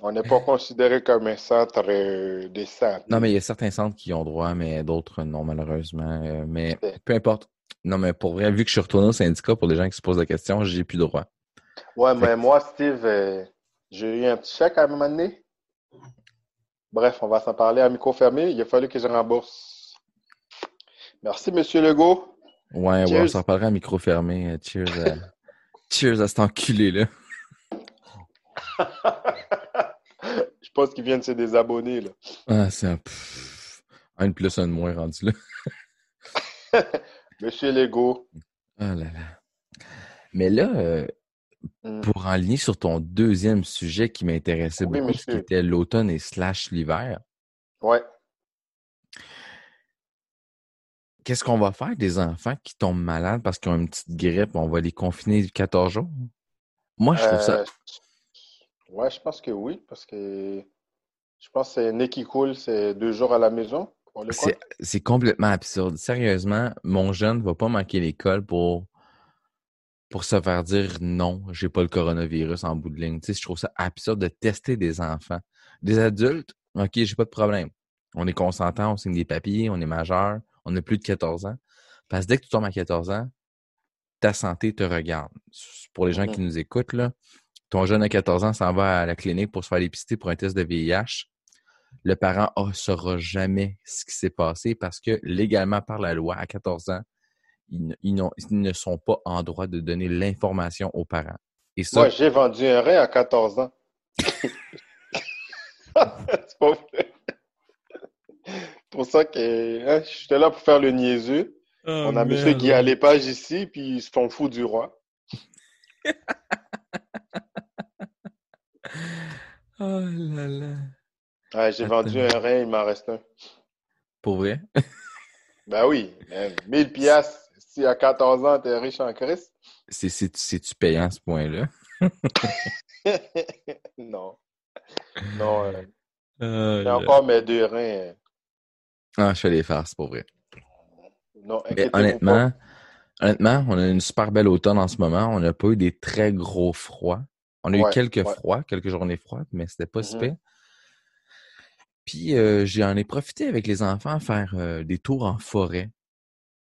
On n'est pas considéré comme un centre euh, de santé. Non, mais il y a certains centres qui ont droit, mais d'autres non, malheureusement. Euh, mais peu importe. Non, mais pour vrai, vu que je suis retourné au syndicat, pour les gens qui se posent la question, j'ai plus droit. Ouais, Fait mais que- moi, Steve, euh, j'ai eu un petit chèque à un moment donné. Bref, on va s'en parler à micro fermé. Il a fallu que je rembourse. Merci, Monsieur Legault. Ouais, ouais, on s'en reparlera à micro fermé. Cheers à... Cheers à cet enculé-là. Je pense qu'il vient de se désabonner, là. Ah, c'est un... Un de plus, un de moins rendu là. Monsieur Legault. Ah là là. Mais là, euh, Hmm. pour enligner sur ton deuxième sujet qui m'intéressait Oui, beaucoup, qui était l'automne et slash l'hiver, Ouais. qu'est-ce qu'on va faire des enfants qui tombent malades parce qu'ils ont une petite grippe? On va les confiner 14 jours? Moi, je trouve ça... Euh, Ouais, je pense que oui, parce que je pense que c'est nez qui coule, c'est deux jours à la maison. C'est complètement absurde. Sérieusement, mon jeune va pas manquer l'école pour, pour se faire dire non, j'ai pas le coronavirus en bout de ligne. Tu sais, je trouve ça absurde de tester des enfants. Des adultes, OK, j'ai pas de problème. On est consentant, on signe des papiers, on est majeur, on a plus de 14 ans. Parce que dès que tu tombes à 14 ans, ta santé te regarde. Pour les gens Mhm. qui nous écoutent, là, ton jeune à 14 ans s'en va à la clinique pour se faire dépister pour un test de VIH. Le parent ne saura jamais ce qui s'est passé parce que légalement, par la loi, à 14 ans, ils, ne- ils n'ont- ils ne sont pas en droit de donner l'information aux parents. Et ça, Moi, j'ai vendu un rein à 14 ans. C'est pas vrai. C'est pour ça que hein, j'étais là pour faire le niaiseux. On a monsieur Guy à l'épage ici, puis ils se font fous du roi. Oh là là. Ouais, j'ai vendu un rein, il m'en reste un. Pour vrai? Ben oui, man, 1000 piastres. Si à 14 ans, t'es riche en Christ. C'est- C'est c'est-tu payant à ce point-là? non. Non, euh, Euh, j'ai encore mes deux reins. Ah, je fais les farces, pour vrai. Non, Mais honnêtement, honnêtement, on a une super belle automne en ce moment. On n'a pas eu des très gros froids. On a eu quelques ouais. froids, quelques journées froides, mais c'était pas si pire. Puis euh, j'en ai profité avec les enfants à faire euh, des tours en forêt.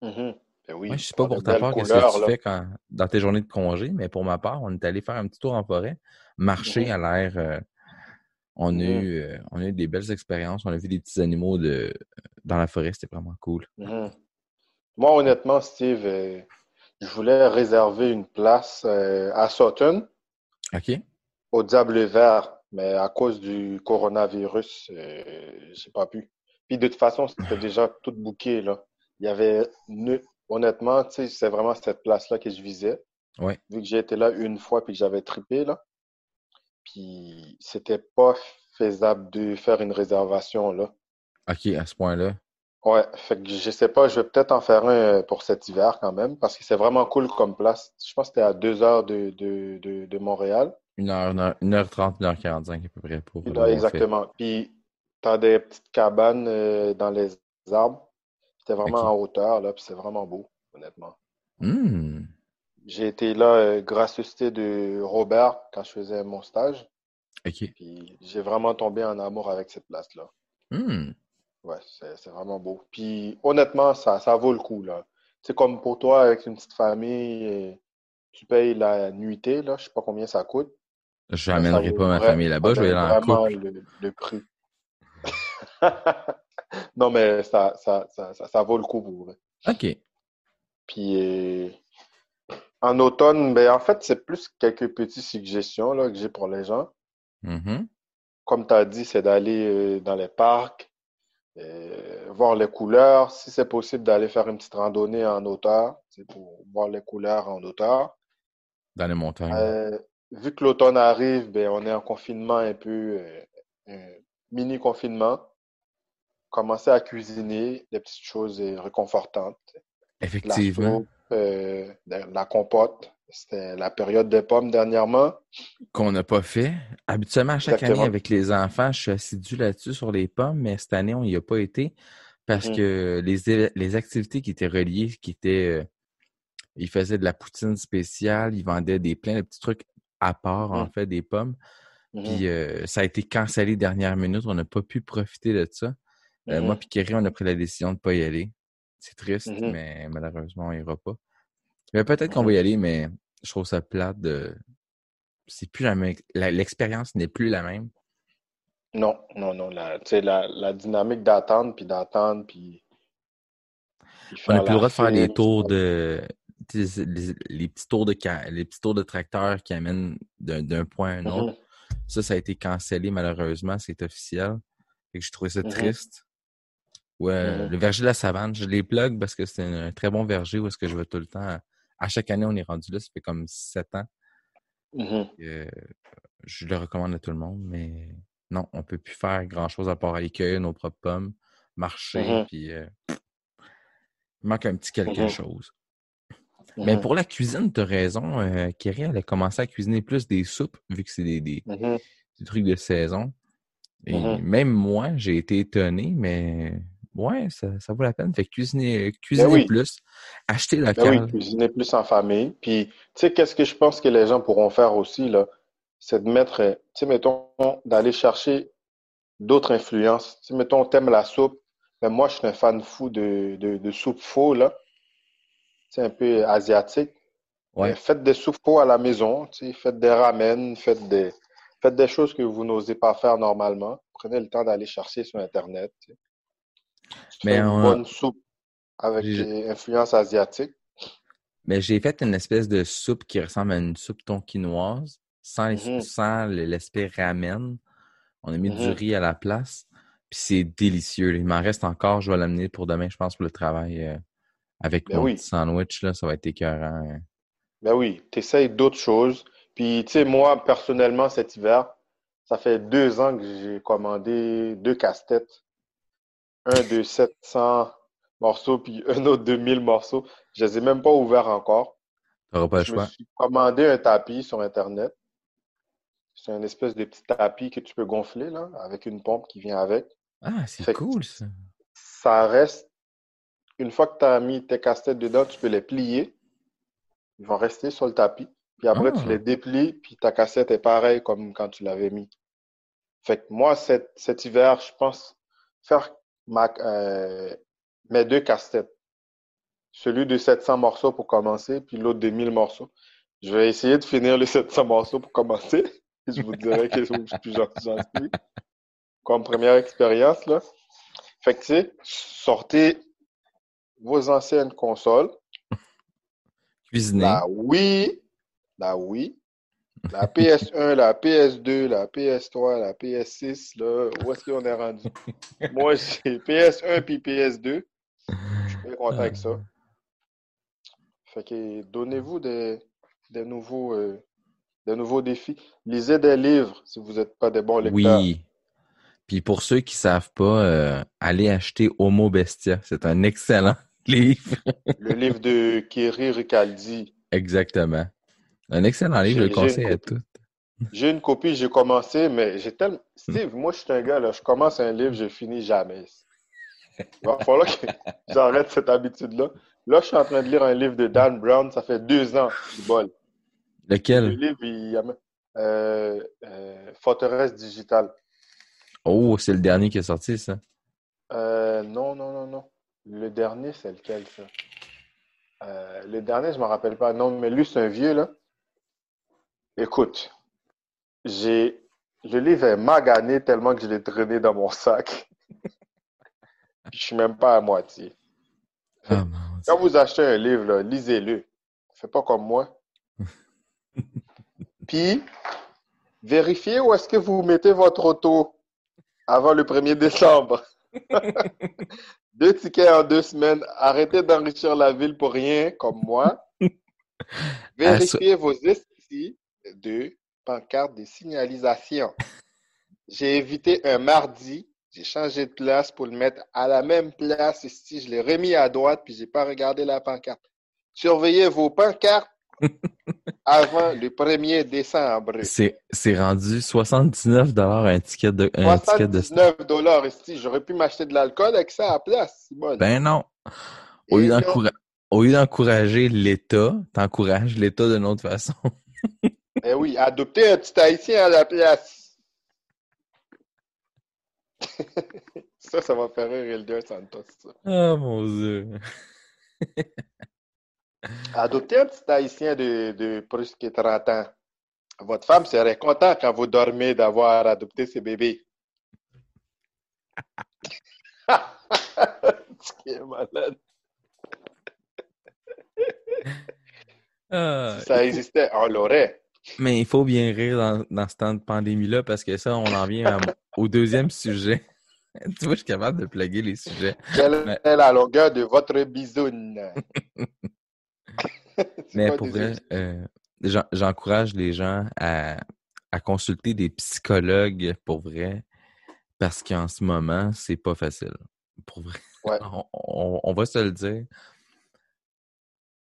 pas. Mhm. Ben oui, Moi, je sais pas pour ta part qu'est-ce que tu là. fais quand, dans tes journées de congé, mais pour ma part, on est allé faire un petit tour en forêt, marcher Mhm. à l'air. euh, on, a eu, on a eu des belles expériences. On a vu des petits animaux de, dans la forêt. C'était vraiment cool. Moi, honnêtement, Steve, je voulais réserver une place à Sutton, OK? au Diable Vert, mais à cause du coronavirus, euh, j'ai pas pu. Puis de toute façon, c'était déjà tout booké, là. Il y avait, honnêtement, tu sais, c'est vraiment cette place-là que je visais. Ouais. Vu que j'ai été là une fois puis que j'avais trippé, là. Puis c'était pas faisable de faire une réservation, là. OK, à ce point-là. Ouais, fait que je sais pas, je vais peut-être en faire un euh, pour cet hiver quand même, parce que c'est vraiment cool comme place. Je pense que c'était à deux heures de, de, de, de Montréal. 1h, 1h30, 1h45 à peu près pour là, fait. exactement. Puis, t'as des petites cabanes euh, dans les arbres. C'était vraiment en hauteur, là, puis c'est vraiment beau, honnêtement. Hmm. J'ai été là euh, gracieuseté de Robert quand je faisais mon stage, OK. puis j'ai vraiment tombé en amour avec cette place-là. Hmm. Ouais, c'est vraiment beau. Puis honnêtement, ça, ça vaut le coup, là. C'est comme pour toi, avec une petite famille, tu payes la nuitée, là, je sais pas combien ça coûte. Je n'amènerai pas ma famille là-bas, je vais aller en couple. le, le prix. Non, mais ça, ça, ça, ça, ça vaut le coup pour vrai. OK. Puis euh, en automne, ben, en fait, c'est plus quelques petites suggestions là, que j'ai pour les gens. Mhm. Comme tu as dit, c'est d'aller euh, dans les parcs, euh, voir les couleurs. Si c'est possible, d'aller faire une petite randonnée en hauteur, c'est pour voir les couleurs en hauteur. Dans les montagnes. Euh, vu que l'automne arrive, ben, on est en confinement un peu, euh, un mini confinement. Commencer à cuisiner des petites choses réconfortantes. La Effectivement. soupe, euh, la compote. C'était la période des pommes dernièrement. Qu'on n'a pas fait. Habituellement, à chaque Exactement. année, avec les enfants, je suis assidu là-dessus sur les pommes, mais cette année, on n'y a pas été parce Mhm. que les, activités qui étaient reliées, qui étaient. euh, ils faisaient de la poutine spéciale, ils vendaient des plein de petits trucs à part, en Mhm. fait, des pommes. Mhm. Puis euh, ça a été cancellé dernière minute, on n'a pas pu profiter de ça. Euh, Mhm. Moi puis Kerry, on a pris la décision de ne pas y aller. C'est triste, Mhm. mais malheureusement, on n'ira pas. Mais peut-être qu'on va y aller, mais je trouve ça plate de. C'est plus la même. L'expérience n'est plus la même. Non, non, non. La, tu sais, la, la dynamique d'attendre, puis d'attendre, puis. On n'a plus le droit de faire file, tours de. Les, les petits tours de les petits tours de tracteur qui amènent d'un point à un autre. Mhm. Ça, ça a été cancellé malheureusement, c'est officiel. Fait que j'ai trouvé ça Mhm. triste. Ouais, Mhm. le verger de la savane, je les plug parce que c'est un, un très bon verger où est-ce que je vais tout le temps. À chaque année, on est rendu là, ça fait comme sept ans. Mhm. Euh, je le recommande à tout le monde, mais non, on peut plus faire grand-chose à part aller cueillir nos propres pommes, marcher, Mhm. puis euh, il manque un petit quelque Mhm. chose. Mais pour la cuisine, tu as raison. Euh, Kerry, elle a commencé à cuisiner plus des soupes, vu que c'est des, des, des trucs de saison. Et même moi, j'ai été étonné, mais ouais, ça, ça vaut la peine. Fait que cuisiner, cuisiner Ben oui. plus, acheter Ben local. oui, cuisiner plus en famille. Puis, tu sais, qu'est-ce que je pense que les gens pourront faire aussi, là? C'est de mettre, euh, tu sais, mettons, d'aller chercher d'autres influences. Tu sais, mettons, t'aimes la soupe. Mais moi, je suis un fan fou de, de, de soupe faux, là. C'est un peu asiatique. Ouais. Faites des soupes faux à la maison, tu sais, faites des ramen, faites des, faites des choses que vous n'osez pas faire normalement. Prenez le temps d'aller chercher sur Internet. tu sais. Mais une on- bonne soupe avec des influences asiatiques. Mais j'ai fait une espèce de soupe qui ressemble à une soupe tonkinoise, sans, Mhm. le- l'aspect ramen. On a mis du Mhm. riz à la place. Puis c'est délicieux. Il m'en reste encore. Je vais l'amener pour demain, je pense, pour le travail. euh, avec Ben mon oui. petit sandwich, là, ça va être écœurant. hein. Ben oui, tu essayes d'autres choses. Puis, tu sais, moi, personnellement, cet hiver, ça fait deux ans que j'ai commandé deux casse-têtes. Un de 700 morceaux, puis un autre de 1000 morceaux. Je les ai même pas ouverts encore. Pas Je me suis commandé un tapis sur Internet. C'est une espèce de petit tapis que tu peux gonfler, là, avec une pompe qui vient avec. Ah, c'est cool, ça. Ça reste, une fois que tu as mis tes casse-têtes dedans, tu peux les plier. Ils vont rester sur le tapis. Puis après, tu Ah. les déplies, puis ta cassette est pareille comme quand tu l'avais mis. Fait que moi, cet, cet hiver, je pense faire ma, euh, mes deux casse-têtes. Celui de 700 morceaux pour commencer, puis l'autre de 1000 morceaux. Je vais essayer de finir les 700 morceaux pour commencer. Je vous dirai que j'en suis. Comme première expérience, là. Fait que, tu sais, sortez vos anciennes consoles. Cuisiner. La Wii, la Wii, la PS1, la PS2, la PS3, la PS6, là, où est-ce qu'on est rendu? Moi, j'ai PS1 puis PS2. Je suis bien content avec ça. Fait que donnez-vous des, des nouveaux, euh, des nouveaux défis. Lisez des livres si vous n'êtes pas des bons lecteurs. Oui. Puis pour ceux qui savent pas, euh, allez acheter Homo Bestia. C'est un excellent livre. Le livre de Kerry Ricaldi. Exactement. Un excellent livre, je le conseille à tous. J'ai une copie, j'ai commencé, mais j'ai tellement. Steve, moi, je suis un gars, là, je commence un livre, je finis jamais. Il va falloir que j'arrête cette habitude-là. Là, je suis en train de lire un livre de Dan Brown, ça fait deux ans, du bol. Le Lequel? livre, il y a euh, euh, Forteresse digitale. Oh, c'est le dernier qui est sorti, ça. Euh, non, non, non, non. Le dernier, c'est lequel, ça? Euh, le dernier, je me rappelle pas. Non, mais lui, c'est un vieux, là. Écoute, j'ai... Le livre est magané tellement que je l'ai traîné dans mon sac. Puis je suis même pas à moitié. Ah. Quand vous achetez un livre, lisez-le. Faites pas comme moi. Puis, vérifiez où est-ce que vous mettez votre auto avant le 1er décembre. deux tickets en deux semaines. Arrêtez d'enrichir la ville pour rien, comme moi. Vérifiez vos estis de pancartes de signalisation. J'ai évité un mardi. J'ai changé de place pour le mettre à la même place ici. Je l'ai remis à droite, puis j'ai pas regardé la pancarte. Surveillez vos pancartes avant le 1er décembre. C'est rendu 79 un ticket de un ticket de 79 dollars ici. J'aurais pu m'acheter de l'alcool avec ça à la place. Ben non. Au lieu d'encourager l'État, t'encourages l'État d'une autre façon. Eh oui, adopter un petit haïtien à la place. ça, ça va faire rire Elder Santos. ça. Oh mon dieu. Adopter un petit haïtien de, de plus que 30 ans. Votre femme serait contente quand vous dormez d'avoir adopté ce bébé. Ce qui est malade. Ah, Si ça existait, on l'aurait. Mais il faut bien rire dans, dans ce temps de pandémie-là parce que ça, on en vient à- au deuxième sujet. tu vois, je suis capable de plugger les sujets. Quelle Mais- est la longueur de votre bisoune? Mais pour vrai, euh, j'en- j'encourage les gens à, à consulter des psychologues pour vrai parce qu'en ce moment, c'est pas facile. Pour vrai. Ouais. On, on- on va se le dire.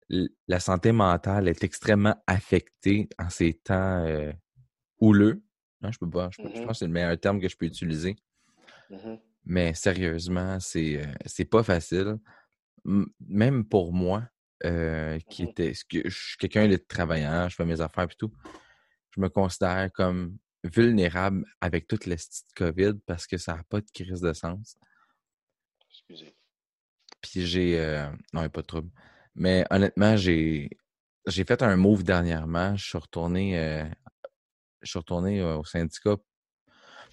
La santé mentale est extrêmement affectée en ces temps euh, houleux. Non, je peux pas. Je, peux- je Mhm. pense que c'est le meilleur terme que je peux utiliser. Mhm. Mais sérieusement, c'est euh, pas facile. M- Même pour moi, euh, qui Mhm. était, que je suis quelqu'un de travaillant, je fais mes affaires et tout, je me considère comme vulnérable avec toute la COVID parce que ça n'a pas de crise de sens. Excusez. Puis j'ai. euh, non, il n'y a pas de trouble. Mais honnêtement, j'ai j'ai fait un move dernièrement. Je suis retourné, euh, je suis retourné euh, au syndicat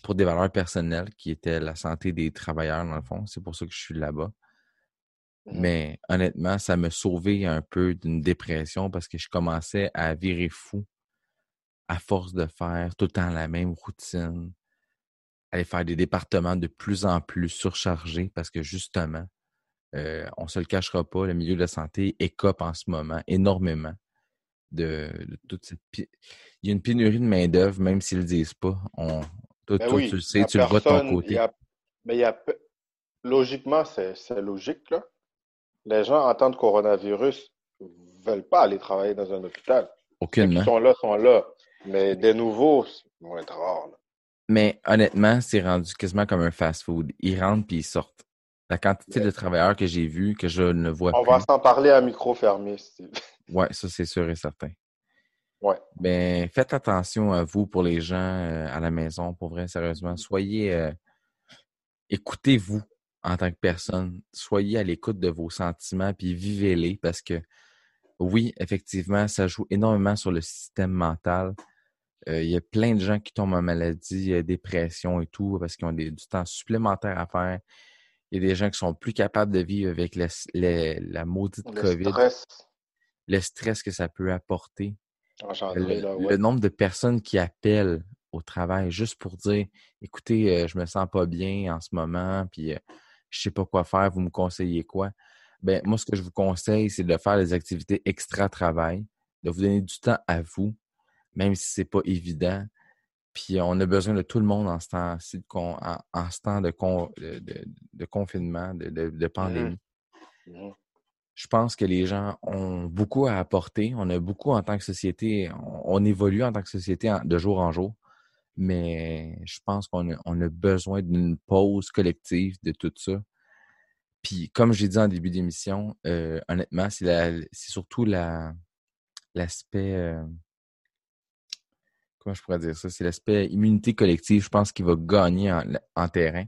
pour des valeurs personnelles qui étaient la santé des travailleurs, dans le fond. C'est pour ça que je suis là-bas. Mhm. Mais honnêtement, ça m'a sauvé un peu d'une dépression parce que je commençais à virer fou à force de faire tout le temps la même routine, aller faire des départements de plus en plus surchargés parce que justement, euh, on se le cachera pas, le milieu de la santé écope en ce moment énormément de, de toute cette... Il y a une pénurie de main-d'œuvre, même s'ils le disent pas. On, toi, Ben toi, oui, tu le sais, tu le vois de ton côté. y a- mais il y a logiquement, c'est logique, là. Les gens en temps de coronavirus veulent pas aller travailler dans un hôpital. Aucunement. sont là sont là. Mais des nouveaux, c'est moins rare. là. Mais honnêtement, c'est rendu quasiment comme un fast-food. Ils rentrent puis ils sortent. La quantité de travailleurs que j'ai vus, que je ne vois On plus. va s'en parler à micro fermé, Steve. Ouais, ça c'est sûr et certain. Ouais. Ben, faites attention à vous pour les gens euh, à la maison, pour vrai, sérieusement. Soyez, euh, écoutez-vous en tant que personne. Soyez à l'écoute de vos sentiments, puis vivez-les, parce que oui, effectivement, ça joue énormément sur le système mental. Euh, Il y a plein de gens qui tombent en maladie, dépression et tout, parce qu'ils ont des- du temps supplémentaire à faire. Il y a des gens qui sont plus capables de vivre avec la maudite Le COVID, stress le stress que ça peut apporter. engendré, Le, là, le nombre de personnes qui appellent au travail juste pour dire écoutez, euh, je me sens pas bien en ce moment, puis euh, je sais pas quoi faire, vous me conseillez quoi? Ben, moi, ce que je vous conseille, c'est de faire des activités extra-travail, de vous donner du temps à vous, même si c'est pas évident. Puis on a besoin de tout le monde en ce temps-ci, de en, ce temps de, con- de, de- de confinement, de, de pandémie Mhm. je pense que les gens ont beaucoup à apporter. On a beaucoup en tant que société, on, on évolue en tant que société en- de jour en jour, mais je pense qu'on a, on a besoin d'une pause collective de tout ça. Puis, comme j'ai dit en début d'émission, euh, honnêtement, c'est la, c'est surtout la, l'aspect, euh, comment je pourrais dire ça, c'est l'aspect immunité collective, je pense, qui va gagner en, terrain.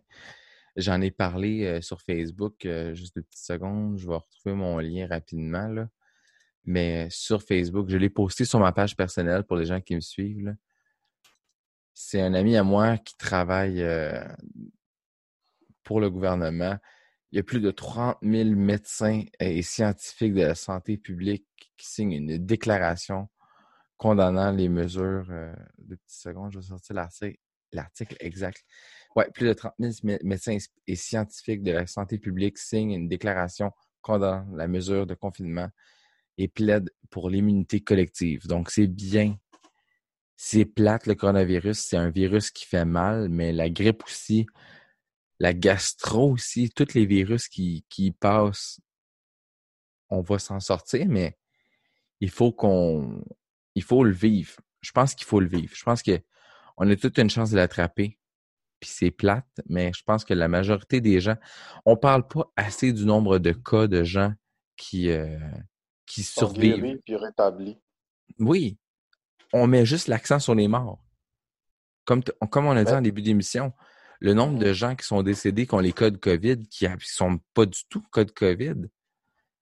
J'en ai parlé euh, sur Facebook, euh, juste deux petites secondes, je vais retrouver mon lien rapidement. Mais sur Facebook, je l'ai posté sur ma page personnelle pour les gens qui me suivent. C'est un ami à moi qui travaille euh, pour le gouvernement. Il y a plus de 30 000 médecins et scientifiques de la santé publique qui signent une déclaration condamnant les mesures. Euh, deux petites secondes, je vais sortir l'article, l'article exact. Ouais, plus de 30 000 mé- médecins et scientifiques de la santé publique signent une déclaration condamnant la mesure de confinement et plaident pour l'immunité collective. Donc, c'est bien. C'est plate, le coronavirus. C'est un virus qui fait mal, mais la grippe aussi, la gastro aussi, tous les virus qui, qui passent, on va s'en sortir, mais il faut qu'on. Il faut le vivre. Je pense qu'il faut le vivre. Je pense que on a toute une chance de l'attraper. Puis c'est plate, mais je pense que la majorité des gens. On parle pas assez du nombre de cas de gens qui, euh, qui Sont survivent. puis rétablis. Oui. On met juste l'accent sur les morts. Comme, on a dit Mais- en début d'émission, le nombre de gens qui sont décédés qui ont les codes COVID, qui ne sont pas du tout codes COVID,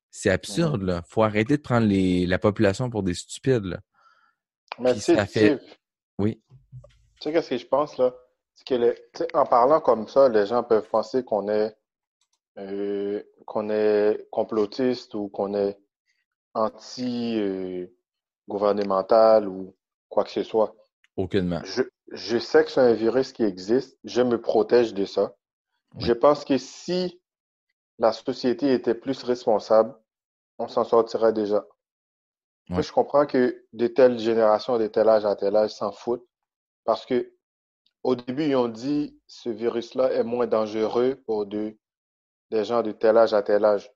c'est absurde, là. Faut arrêter de prendre les, la population pour des stupides, là. Mais tu fait- Oui. tu sais qu'est-ce que je pense là? C'est que sais, en parlant comme ça, les gens peuvent penser qu'on est euh, qu'on est complotiste ou qu'on est anti euh, ou quoi que ce soit. Aucunement. Je, je sais que c'est un virus qui existe, je me protège de ça. Oui. Je pense que si la société était plus responsable, on s'en sortirait déjà. Je comprends que de telle génération, de tel âge à tel âge s'en foutent parce que au début, ils ont dit ce virus-là est moins dangereux pour de- des gens de tel âge à tel âge.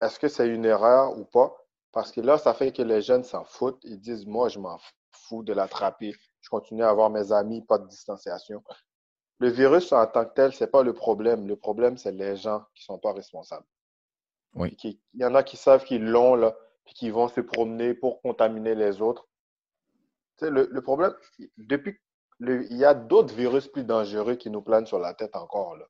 Est-ce que c'est une erreur ou pas? Parce que là, ça fait que les jeunes s'en foutent. Ils disent, moi, je m'en fous de l'attraper. Je continue à avoir mes amis, pas de distanciation. Le virus en tant que tel, c'est pas le problème. Le problème, c'est les gens qui sont pas responsables. Oui. Qui- Il y en a qui savent qu'ils l'ont, là, puis qui vont se promener pour contaminer les autres. Tu sais, le, le problème, depuis, le- il y a d'autres virus plus dangereux qui nous planent sur la tête encore, là.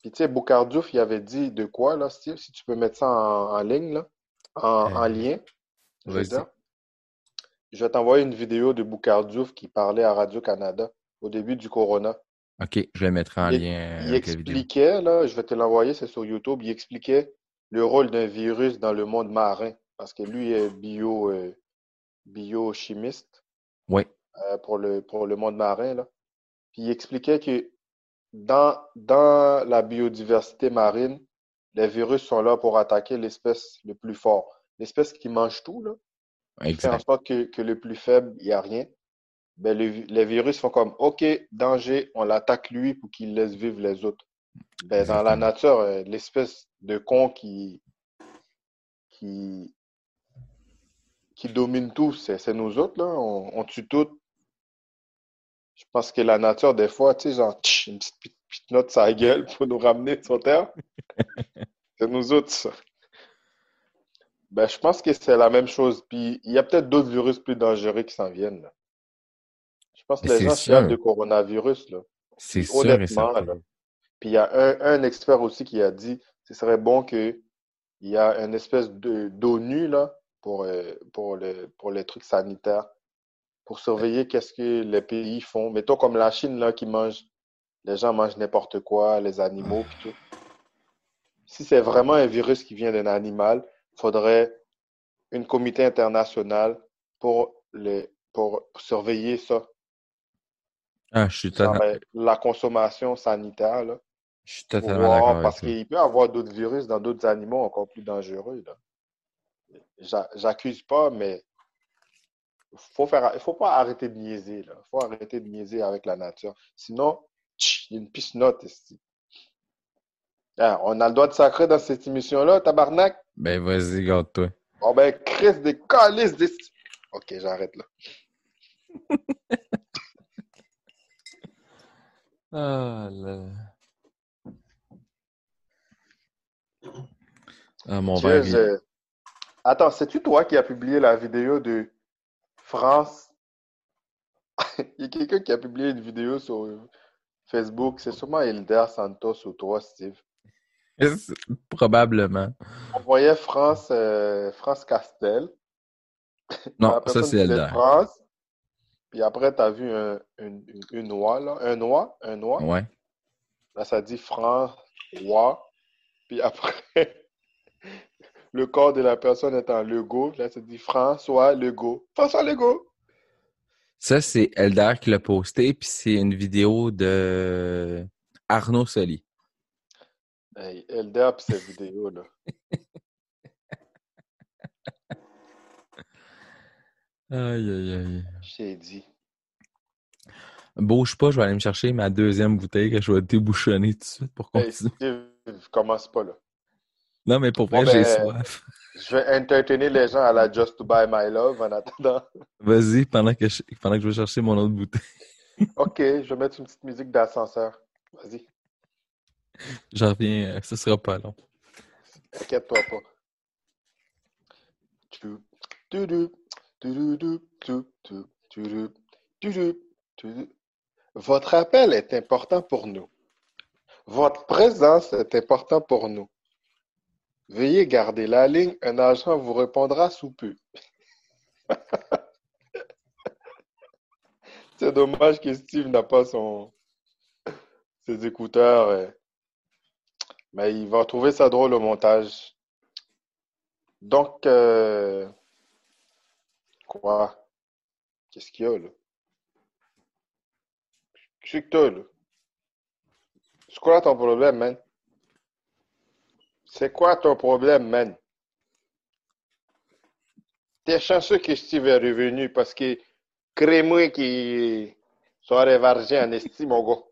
Puis, tu sais, Boucardiouf, il avait dit de quoi, là, Steve, si tu peux mettre ça en, en ligne, là, en, en Euh, lien. je vais t'envoyer une vidéo de Boucardiouf qui parlait à Radio-Canada au début du Corona. OK, je le mettrai en Il- lien Il avec la vidéo. expliquait, là, je vais te l'envoyer, c'est sur YouTube, il expliquait le rôle d'un virus dans le monde marin, parce que lui est bio, euh, biochimiste Oui. euh, pour le, pour le monde marin, là. Puis il expliquait que dans, dans la biodiversité marine, les virus sont là pour attaquer l'espèce le plus fort. L'espèce qui mange tout, là, qui fait en Exact. sorte que, que le plus faible, il n'y a rien. Ben, le les virus font comme, OK, danger, on l'attaque lui pour qu'il laisse vivre les autres. Ben, dans la nature, euh, l'espèce de con qui, qui, qui domine tout, c'est nous autres, là. On, on tue tout. Je pense que la nature, des fois, tu sais, genre, tch, une petite, note sur la gueule pour nous ramener sur Terre. C'est nous autres, ça. Ben, je pense que c'est la même chose. Puis, il y a peut-être d'autres virus plus dangereux qui s'en viennent, là. Je pense que les gens chialent de coronavirus, là. C'est sûr et honnêtement, certain. là, puis il y a un, un expert aussi qui a dit ce serait bon que il y a une espèce de d'ONU là pour euh, pour le pour les trucs sanitaires pour surveiller qu'est-ce que les pays font. Mettons comme la Chine là qui mange les gens mangent n'importe quoi, les animaux puis tout. Si c'est vraiment un virus qui vient d'un animal, faudrait une comité international pour les pour surveiller ça. Ah, je suis totalement, euh, la consommation sanitaire là. Je suis totalement d'accord parce qu'il peut y avoir d'autres virus dans d'autres animaux encore plus dangereux. là. J'accuse pas, mais faut faire, il faut pas arrêter de niaiser. Il faut arrêter de niaiser avec la nature. Sinon, tch, il y a une piste note ici. Ah, on a le droit de sacrer dans cette émission-là, tabarnak? Ben, vas-y, garde-toi. Bon ben, Chris des calices des... Ok, j'arrête là. Ah là. Ah, mon Dieu, je- Attends, c'est-tu toi qui as publié la vidéo de France? Il y a quelqu'un qui a publié une vidéo sur Facebook. C'est sûrement Hilder Santos ou toi, Steve. Probablement. On voyait France, euh, France Castel. Non, ça, c'est Elder. France. Puis après, tu as vu un, une, une, une oie, là. Un oie, un oie. Ouais. Là, ça dit France, oie. Puis après, le corps de la personne est en Lego. Là, ça dit François Legault. François Legault! Ça, c'est Elder qui l'a posté, puis c'est une vidéo de Arnaud Soli. Hey, Elder pis cette vidéo, là. Aïe, aïe, aïe. J'ai dit. Bouge pas, je vais aller me chercher ma deuxième bouteille que je vais débouchonner tout de suite pour Hey, continuer. Steve, commence pas, là. Non, mais pour j'ai soif. Je vais entertainer les gens à la Just to Buy My Love en attendant. Vas-y, pendant que, je, pendant que je vais chercher mon autre bouteille. OK, je vais mettre une petite musique d'ascenseur. Vas-y. J'en reviens, euh, ce sera pas long. Inquiète-toi pas. Votre appel est important pour nous. Votre présence est importante pour nous. Veuillez garder la ligne, un agent vous répondra sous peu. C'est dommage que Steve n'a pas son ses écouteurs, euh, mais il va trouver ça drôle au montage. Donc, euh, quoi? Qu'est-ce qu'il y a là? Qu'est-ce que t'as là? C'est quoi ton problème, man? C'est quoi ton problème, man? T'es chanceux que Steve est revenu parce que crée-moi qui soit révargé en estime, mon gars.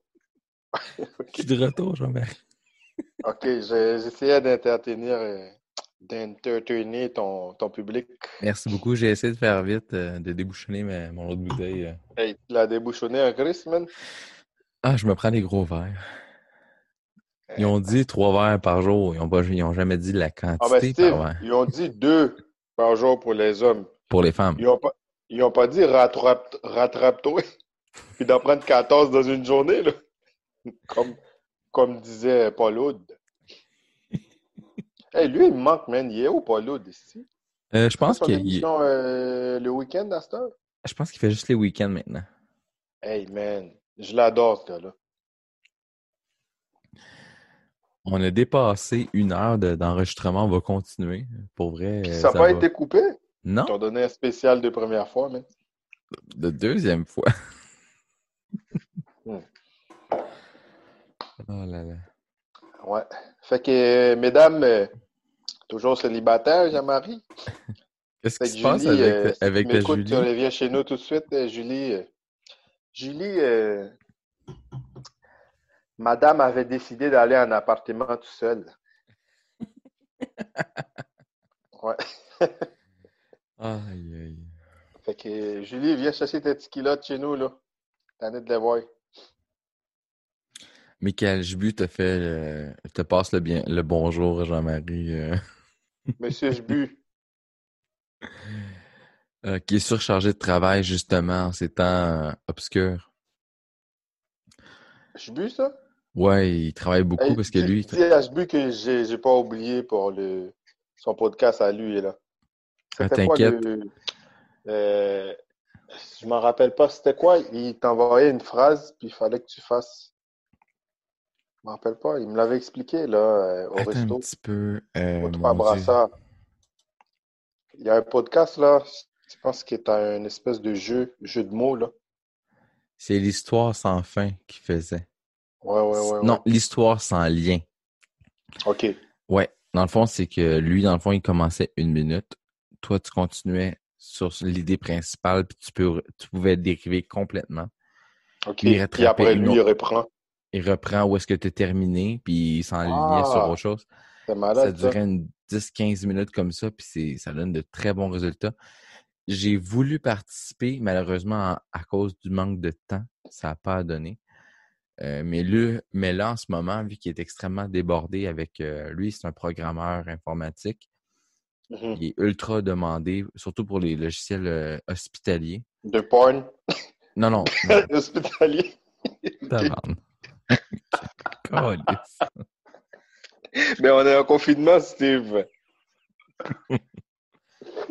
Je suis de retour, Jean-Marie. Ok, j'ai- j'essayais d'entertainer, euh, d'entertainer ton, ton public. Merci beaucoup. J'ai essayé de faire vite, euh, de débouchonner ma- mon autre bouteille. euh. Hey, tu l'as débouchonné en Chris, man? Ah, je me prends des gros verres. Ils ont dit trois verres par jour. Ils n'ont pas, ils ont jamais dit la Ah ben quantité Steve, par verre. ils ont dit deux par jour pour les hommes. Pour les femmes. Ils ont pas, ils ont pas dit rattrape, rattrape-toi, puis d'en prendre 14 dans une journée, là. Comme, comme disait Paul Oud. Hey, lui, il me manque, man. Il est où, Paul Oud, ici? Euh, je pense qu'il euh, le week-end à cette heure? je pense qu'il fait juste les week-ends maintenant. Hey, man. Je l'adore, ce gars-là. On a dépassé une heure de- d'enregistrement. On va continuer. Pour vrai. Puis euh, ça n'a pas va. été coupé? Non, Ils t'ont donné un spécial de première fois, man. de deuxième fois. Hmm. Oh là là. Ouais. Fait que, euh, mesdames, euh, toujours célibataires, Jean-Marie. Qu'est-ce qui se passe avec, euh, si avec tu reviens chez nous tout de suite, euh, Julie. Julie, madame avait décidé d'aller en appartement tout seul. Ouais. Aïe, aïe. Fait que, Julie, viens chercher tes petits kilos de chez nous, là. T'en es de les voir. Michael Jbu te fait euh, te passe le bien le bonjour Jean-Marie euh, Monsieur Jbu. euh, qui est surchargé de travail justement en ces temps euh, obscurs. Jbu, ça? Ouais, il travaille beaucoup parce que lui, dis à Jbu que j'ai pas oublié pour le, son podcast à lui, là. Ah, t'inquiète. euh, je m'en rappelle pas, c'était quoi? Il t'envoyait une phrase, puis il fallait que tu fasses. Je m'en rappelle pas, il me l'avait expliqué, là, euh, au Attends un resto, petit peu. euh. Il y a un podcast, là, je pense qu'il est un espèce de jeu, jeu de mots, là. C'est l'histoire sans fin qu'il faisait. Ouais, ouais, ouais, ouais. Non, l'histoire sans lien. OK. Ouais, dans le fond, c'est que lui, dans le fond, il commençait une minute. Toi, tu continuais sur l'idée principale, puis tu, peux, tu pouvais dériver complètement. OK. Il Puis après, lui, il reprend. Il reprend où est-ce que tu as terminé, puis il s'enlignait Ah, sur autre chose. C'est malade, ça. durait une 10-15 minutes comme ça, puis c'est- ça donne de très bons résultats. J'ai voulu participer, malheureusement, à, à cause du manque de temps, ça n'a pas donné. Euh, mais, lui, mais là, en ce moment, vu qu'il est extrêmement débordé avec euh, lui, c'est un programmeur informatique. Mhm. Il est ultra demandé, surtout pour les logiciels euh, hospitaliers. De porn? Non, non, non, Hospitalier. Mais on est en confinement, Steve.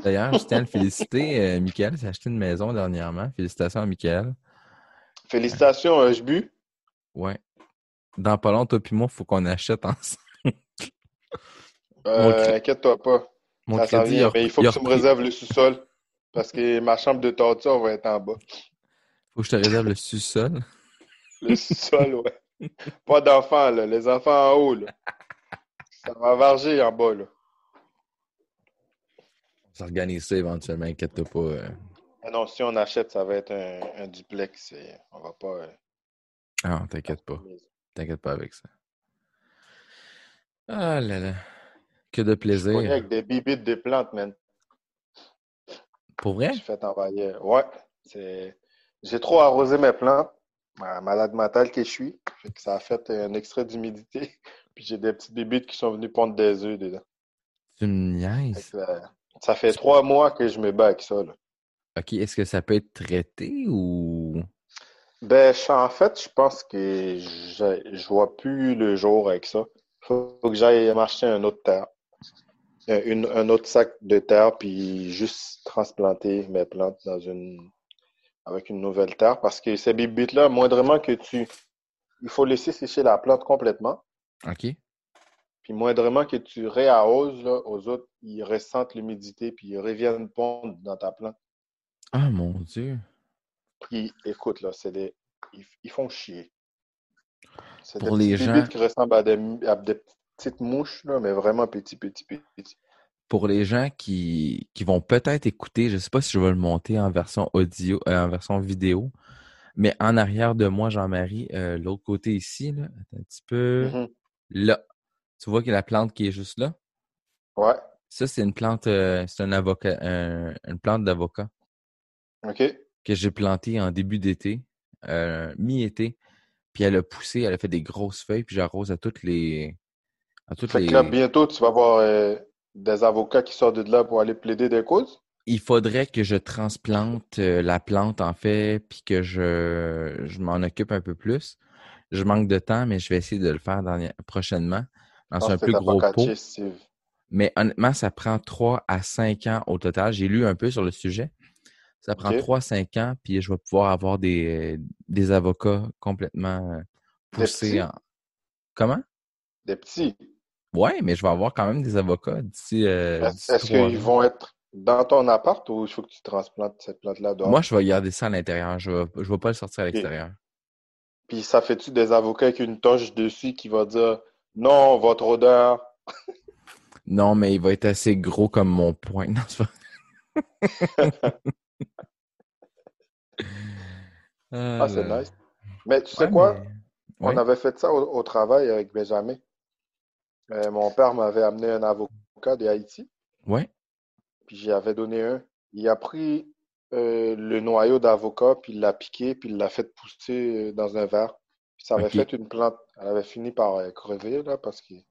D'ailleurs, je tiens à le féliciter. Michael s'est acheté une maison dernièrement. Félicitations à Michael. Félicitations, Jbu. Ouais. Dans pas longtemps, toi puis moi, il faut qu'on achète ensemble. Euh, inquiète-toi pas. Mon Ça crédit, vient, mais il faut il a que tu me réserves le sous-sol. Parce que ma chambre de torture va être en bas. Faut que je te réserve le sous-sol. Le sous-sol, ouais. Pas d'enfants, là. Les enfants en haut, là. Ça va varger en bas, là. On s'organise ça éventuellement, inquiète-toi pas. euh. Ah non, si on achète, ça va être un, un duplex. et On va pas. euh, Ah, t'inquiète pas. T'inquiète pas avec ça. Ah là là. Que de Je plaisir. avec des bibites de plantes, man. Pour vrai? J'ai fait envahir. Ouais. J'ai trop arrosé mes plantes. Ma- Malade mentale que je suis. Fait que ça a fait un extrait d'humidité. Puis j'ai des petites bibites qui sont venues pondre des œufs dedans. Tu me niaises. ça fait trois mois que je me bats avec ça, là. OK, est-ce que ça peut être traité ou... Ben, en fait, je pense que je, je vois plus le jour avec ça. Faut que j'aille m'acheter un autre terre. Une- un autre sac de terre, puis juste transplanter mes plantes dans une, avec une nouvelle terre. Parce que ces bibites-là, moindrement que tu, il faut laisser sécher la plante complètement. OK. Puis moindrement que tu réarroses, là, aux autres, ils ressentent l'humidité, puis ils reviennent pondre dans ta plante. Ah, mon Dieu. Puis écoute, là, c'est des, ils, ils font chier. C'est Pour des les gens- qui ressemblent à des, à des petites mouches, là, mais vraiment petits, petits, petits. Pour les gens qui, qui vont peut-être écouter, je sais pas si je vais le monter en version audio, euh, en version vidéo, mais en arrière de moi, Jean-Marie, euh, l'autre côté ici, là, un petit peu, Mhm. là. Tu vois qu'il y a la plante qui est juste là? Ouais, Ça, c'est une plante, euh, c'est un avocat, un- une plante d'avocat OK. Que j'ai plantée en début d'été, euh, mi-été. Puis elle a poussé, elle a fait des grosses feuilles, puis j'arrose à toutes les. À toutes Fait les... que là, bientôt, tu vas avoir euh, des avocats qui sortent de là pour aller plaider des causes? Il faudrait que je transplante euh, la plante, en fait, puis que je, je m'en occupe un peu plus. Je manque de temps, mais je vais essayer de le faire prochainement dans Je un plus gros pot. Mais honnêtement, ça prend 3 à 5 ans au total. J'ai lu un peu sur le sujet. Ça prend Ok. 3 à 5 ans, puis je vais pouvoir avoir des, des avocats complètement euh, Des poussés en. Comment? Des petits? Ouais, mais je vais avoir quand même des avocats d'ici euh, Est-ce trois qu'ils vont être dans ton appart ou il faut que tu transplantes cette plante-là dehors? Moi, je vais garder ça à l'intérieur. Je vais, je vais pas le sortir à l'extérieur. Puis ça fait-tu des avocats avec une toche dessus qui va dire non, votre odeur. Non, mais il va être assez gros comme mon poing. Pas... Ah, c'est nice. Mais tu sais Ouais, quoi? mais- On avait fait ça au, au travail avec Benjamin. Euh, mon père m'avait amené un avocat de Haïti, Ouais. puis j'y avais donné un. Il a pris euh, le noyau d'avocat, puis il l'a piqué, puis il l'a fait pousser euh, dans un verre. Puis ça avait fait une plante. Elle avait fini par euh, crever, là, parce qu'il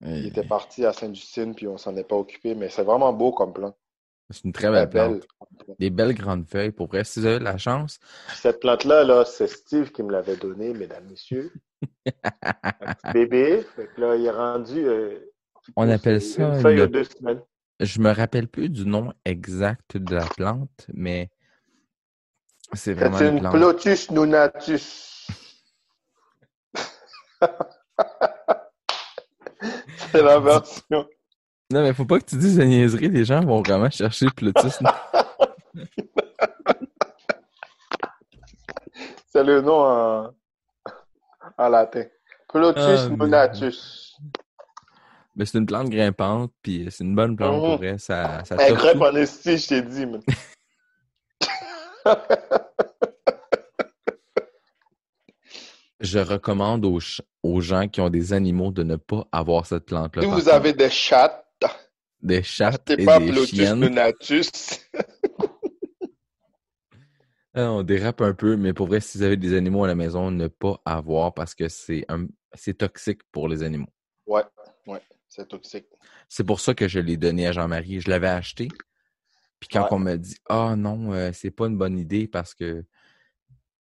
il Euh, était parti à Sainte-Justine, puis on s'en est pas occupé. Mais c'est vraiment beau comme plante. C'est une très belle belle. plante. Des belles grandes feuilles. Pour vrai, si vous avez la chance, Cette plante-là, là, c'est Steve qui me l'avait donnée, mesdames, messieurs. Un petit bébé. Fait que là, il est rendu. euh, On appelle ça Une feuille deux semaines. je me rappelle plus du nom exact de la plante, mais c'est vraiment C'est une. Plotus nunatus. C'est la version. Non, mais faut pas que tu dises de niaiserie. Les gens vont vraiment chercher Plotus. C'est le nom en, en latin. Plotus Ah, mais- nunatus. mais c'est une plante grimpante, puis c'est une bonne plante pour Mhm. vrai. Ça, ça Elle grimpe en esti, je t'ai dit, man. Je recommande aux, gens qui ont des animaux de ne pas avoir cette plante-là. Si vous contre. avez des chattes, des achetez et pas des Plotus chiennes. Ah, on dérape un peu, mais pour vrai, si vous avez des animaux à la maison, ne pas avoir parce que c'est un... c'est toxique pour les animaux. Ouais, ouais, c'est toxique. C'est pour ça que je l'ai donné à Jean-Marie. Je l'avais acheté. Puis quand Ouais. on m'a dit Ah non, euh, c'est pas une bonne idée parce que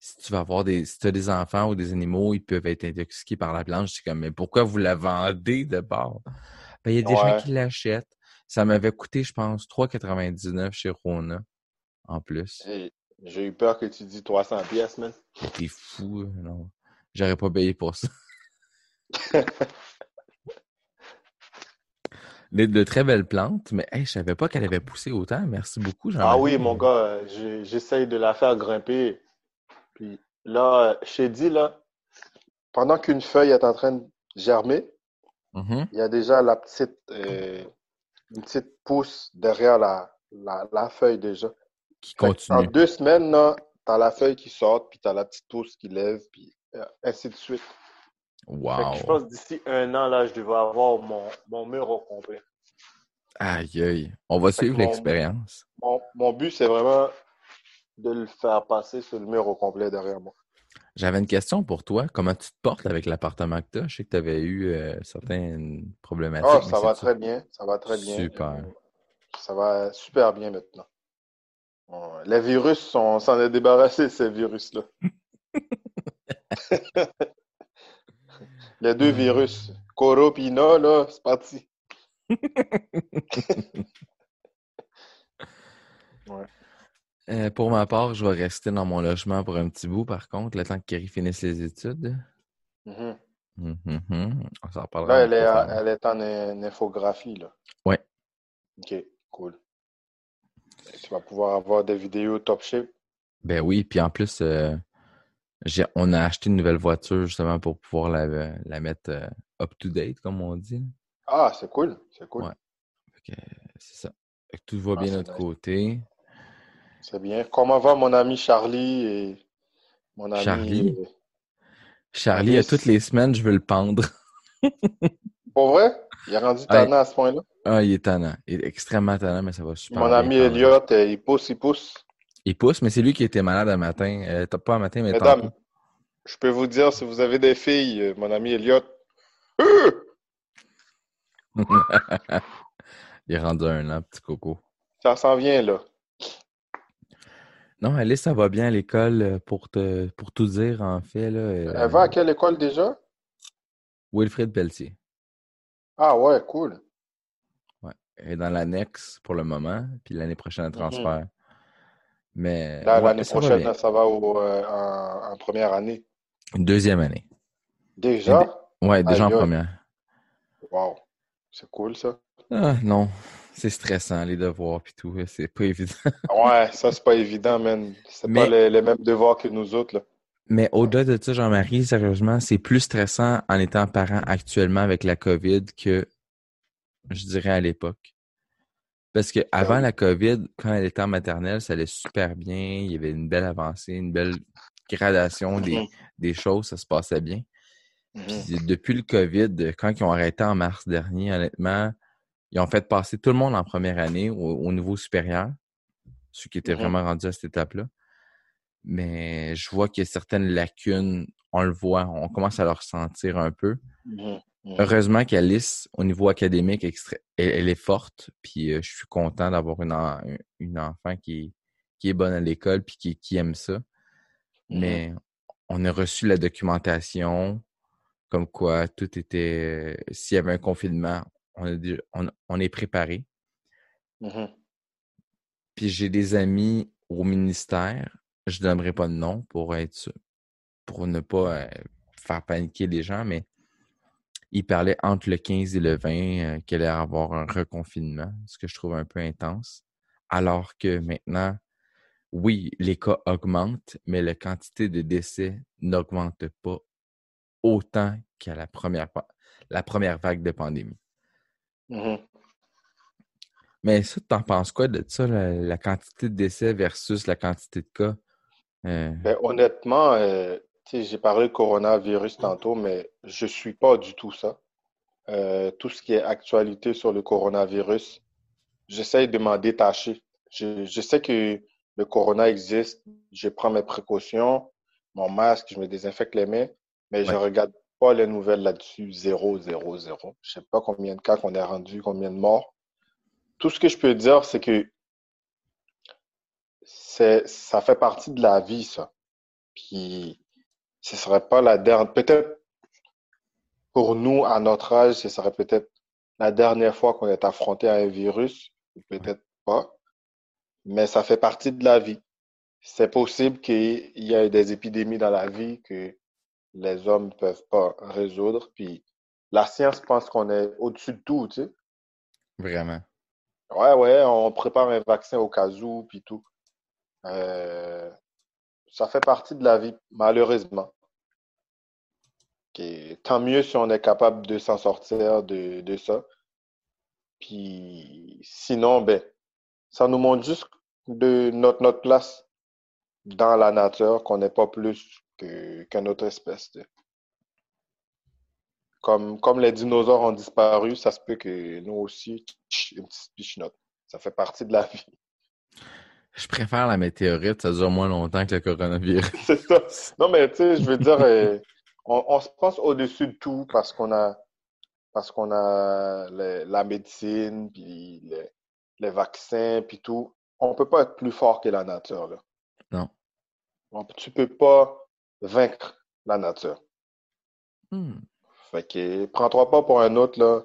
si tu vas avoir des. Si tu as des enfants ou des animaux, ils peuvent être intoxiqués par la plante. Je suis comme Mais pourquoi vous la vendez de bord? Ben, il y a des gens qui l'achètent. Ça m'avait coûté, je pense, 3,99 chez Rona en plus. Hey, J'ai eu peur que tu dis 300 pièces, man. T'es fou, euh, non. J'aurais pas payé pour ça. Les- de très belles plantes, mais hey, je savais pas qu'elle avait poussé autant. Merci beaucoup, jean Ah oui, mon gars, j'essaye de la faire grimper. Puis là, je dit, là, pendant qu'une feuille est en train de germer, Mhm. il y a déjà la petite, euh, une petite pousse derrière la, la, la feuille déjà. Qui que En continue. deux semaines, là, t'as la feuille qui sort, puis t'as la petite pousse qui lève, puis euh, ainsi de suite. Que je Wow. pense que d'ici un an, là, je devais avoir mon, mon mur au complet. Aïe, aïe. On va suivre l'expérience. Mon, mon but, c'est vraiment de le faire passer sur le mur au complet derrière moi. J'avais une question pour toi. Comment tu te portes avec l'appartement que tu as? Je sais que tu avais eu euh, certaines problématiques. Mais ça va très bien. Ça va très bien. Super. Euh, Ça va super bien maintenant. Bon, les virus, on s'en est débarrassé, ces virus-là. Les deux virus, Coro et Ina, là, c'est parti. Euh, pour ma part, je vais rester dans mon logement pour un petit bout, par contre, le temps que Kerry finisse les études. Mhm. Hum. On s'en reparlera. Là, en elle est, profondeur. elle est en in- infographie, là. Ouais. OK, cool. Tu vas pouvoir avoir des vidéos top shape. Ben oui, puis en plus, euh, on a acheté une nouvelle voiture justement pour pouvoir la, la mettre euh, up-to-date, comme on dit. Ah, c'est cool, c'est cool. Ouais. C'est ça. Tout va Ah, bien de notre nice. côté. C'est bien. Comment va mon ami Charlie et mon ami... Charlie? euh, Charlie, à toutes les semaines, je veux le pendre. Pour vrai? Il est rendu tannant à ce point-là? Ah, il est tannant. Il est extrêmement tannant, mais ça va super Mon bien ami. Elliot, euh, il pousse, il pousse. Il pousse, mais c'est lui qui était malade un matin. Euh, pas un matin, mais Mesdames, tantôt. je peux vous dire, si vous avez des filles, euh, mon ami Elliot, il est rendu un an, petit coco. ça s'en vient, là. Non, Alice, ça va bien à l'école euh, pour te pour tout dire, en fait. Là, euh, Elle va à quelle école déjà? Wilfrid Pelletier. Ah ouais, cool. Ouais. Elle est dans l'annexe pour le moment, puis l'année prochaine, un transfert. Mais l'année prochaine, ça va au, euh, en, en première année. Une deuxième année. Déjà? Ouais, déjà en Aïe, première. Wow. C'est cool, ça. Ah non, c'est stressant, les devoirs puis tout. C'est pas évident. Ouais, ça, c'est pas évident, man. C'est Mais- pas les, les mêmes devoirs que nous autres, là. Mais au-delà de ça, Jean-Marie, sérieusement, c'est plus stressant en étant parent actuellement avec la COVID que, je dirais, à l'époque. Parce que avant oui. la COVID, quand elle était en maternelle, ça allait super bien. Il y avait une belle avancée, une belle gradation des, Mhm. des choses, ça se passait bien. Mhm. Puis depuis le COVID, quand ils ont arrêté en mars dernier, honnêtement, ils ont fait passer tout le monde en première année au, au niveau supérieur, ceux qui étaient Mhm. vraiment rendus à cette étape-là. Mais je vois qu'il y a certaines lacunes, on le voit, on commence à le ressentir un peu. Mhm. Mhm. Heureusement qu'Alice, au niveau académique, elle, elle est forte, puis euh, je suis content d'avoir une, en- une enfant qui, qui est bonne à l'école puis qui, qui aime ça. Mais on a reçu la documentation, comme quoi tout était. euh, S'il y avait un confinement, on, a déjà- on, on est préparé. Mhm. Puis j'ai des amis au ministère, je donnerai pas de nom pour être pour ne pas euh, faire paniquer les gens, mais ils parlaient entre le 15 et le 20 euh, qu'il allait y avoir un reconfinement, ce que je trouve un peu intense. Alors que maintenant, oui, les cas augmentent, mais la quantité de décès n'augmente pas autant qu'à la première, pa- la première vague de pandémie. Mhm. Mais ça, t'en penses quoi de ça, la, la quantité de décès versus la quantité de cas? Euh, Ben, honnêtement, euh, tu j'ai parlé de coronavirus tantôt, mais je suis pas du tout ça. Euh, tout ce qui est actualité sur le coronavirus, j'essaye de m'en détacher. Je, je sais que le corona existe, je prends mes précautions, mon masque, je me désinfecte les mains, mais je regarde pas les nouvelles là-dessus. Zéro, zéro, zéro. Je sais pas combien de cas qu'on est rendu, combien de morts. Tout ce que je peux dire, c'est que c'est, ça fait partie de la vie, ça. Puis, ce serait pas la dernière, peut-être pour nous, à notre âge, ce serait peut-être la dernière fois qu'on est affronté à un virus, ou peut-être pas, mais ça fait partie de la vie. C'est possible qu'il y ait des épidémies dans la vie que les hommes ne peuvent pas résoudre. Puis, la science pense qu'on est au-dessus de tout, tu sais. vraiment. Ouais, ouais, on prépare un vaccin au cas où, puis tout. Euh, ça fait partie de la vie, malheureusement. Tant mieux si on est capable de s'en sortir de, de ça. Puis sinon, ben, ça nous montre juste de notre, notre place dans la nature, qu'on n'est pas plus qu'une autre espèce. comme, comme les dinosaures ont disparu, ça se peut que nous aussi, une petite pichenote. Ça fait partie de la vie. Je préfère la météorite, ça dure moins longtemps que le coronavirus. C'est ça. Non, mais tu sais, je veux dire, euh, on, on se pense au-dessus de tout parce qu'on a, parce qu'on a le- la médecine, puis les, les vaccins, puis tout. On peut pas être plus fort que la nature, là. Non. On- tu peux pas vaincre la nature. Hmm. Fait que prends-toi pas pour un autre, là.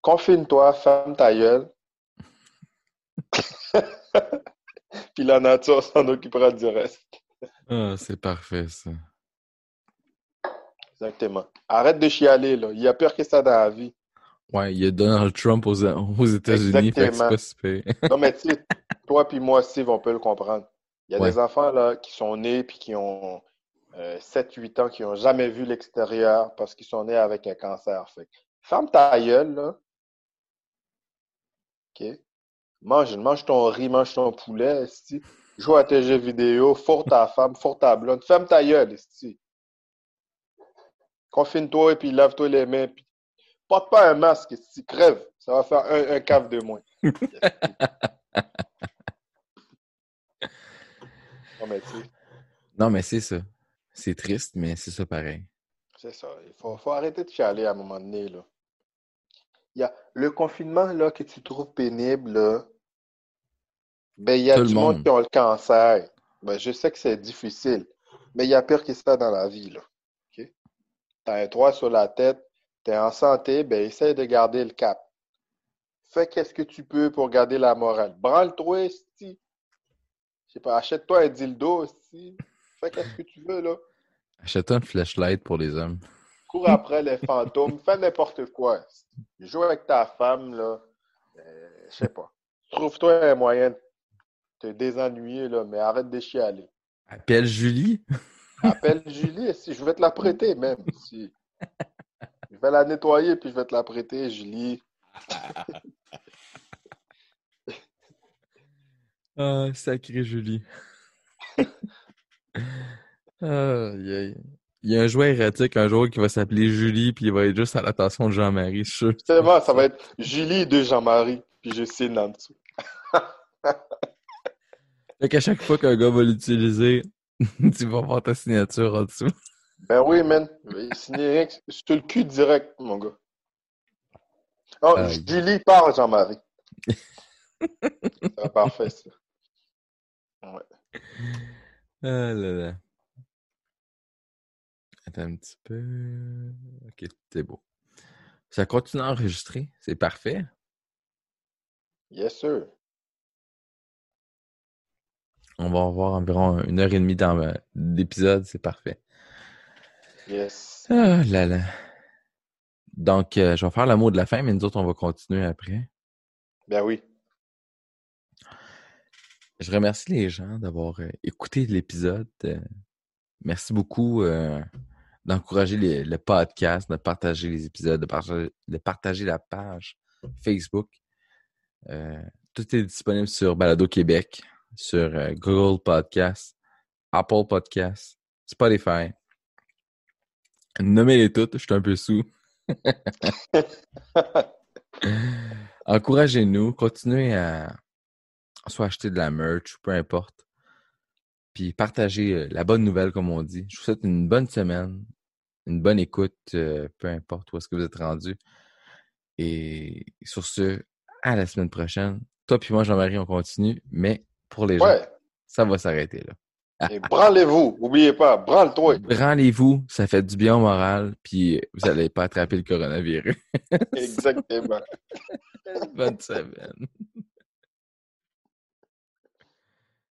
Confine-toi, ferme ta gueule. Puis la nature s'en occupera du reste. Ah, c'est parfait, ça. Exactement. Arrête de chialer, là. Il y a pire que ça dans la vie. Ouais, il y a Donald Trump aux, aux États-Unis, fait que c'est Exactement. pas super. Non, mais tu sais, toi puis moi, Steve, on peut le comprendre. Il y a Ouais. des enfants, là, qui sont nés puis qui ont 7-8 ans, qui n'ont jamais vu l'extérieur parce qu'ils sont nés avec un cancer. Fait ferme ta gueule, là. OK? Mange, mange ton riz, mange ton poulet, esti. Joue à tes jeux vidéo, fourre ta femme, fourre ta blonde. Ferme ta gueule, esti. Confine-toi et puis lave-toi les mains. Puis porte pas un masque, esti. Crève. Ça va faire un, un cave de moins. Non, mais Non, mais c'est ça. C'est triste, mais c'est ça pareil. c'est ça. Il faut, faut arrêter de chialer à un moment donné, là. Il y a le confinement, là, que tu trouves pénible, là. Ben, il y a Tout du monde monde. qui ont le cancer. Ben, je sais que c'est difficile, mais il y a pire que ça dans la vie, là. T'as un toit sur la tête, t'es en santé, ben, essaye de garder le cap. Fais qu'est-ce que tu peux pour garder la morale. Branle-toi, esti. Je sais pas, achète-toi un dildo, esti. Fais qu'est-ce que tu veux, là. Achète-toi une flashlight pour les hommes. Cours après les fantômes, fais n'importe quoi. Joue avec ta femme, là. Euh, je sais pas. Trouve-toi un moyen de te désennuyer, là, mais arrête de chialer. Appelle Julie. Appelle Julie, si je vais te la prêter, même. Si. Je vais la nettoyer, puis je vais te la prêter, Julie. Ah, sacré Julie. Il y a un jouet érotique un jour qui va s'appeler Julie, puis il va être juste à l'attention de Jean-Marie, je suis sûr. C'est bon, ça va être Julie de Jean-Marie, puis je signe en dessous. Fait qu'à chaque fois qu'un gars va l'utiliser, tu vas voir ta signature en dessous. Ben oui, man. Il signe rien que sur le cul direct, mon gars. Oh. Julie parle, Jean-Marie. C'est parfait, ça. Ouais. Ah là là. Attends un petit peu. Ok, c'est beau. Ça continue à enregistrer, c'est parfait? Yes, sir. On va avoir environ une heure et demie dans euh, l'épisode, c'est parfait. Yes. Ah là là. Donc, euh, je vais faire le mot de la fin, mais nous autres, on va continuer après. Ben oui. Je remercie les gens d'avoir euh, écouté l'épisode. Euh, merci beaucoup euh, d'encourager le podcast, de partager les épisodes, de partager, de partager la page Facebook. Euh, tout est disponible sur Balado Québec, sur Google Podcast, Apple Podcast, Spotify. Nommez-les toutes, je suis un peu sous. Encouragez-nous, continuez à soit acheter de la merch ou peu importe. Puis partagez euh, la bonne nouvelle, comme on dit. Je vous souhaite une bonne semaine, une bonne écoute, euh, peu importe où est-ce que vous êtes rendu. Et sur ce, à la semaine prochaine. Toi puis moi, Jean-Marie, on continue, mais pour les gens, ça va s'arrêter là. Et branlez-vous. Oubliez pas, branle-toi. Branlez-vous, ça fait du bien au moral, puis vous n'allez pas attraper le coronavirus. Exactement. Bonne semaine.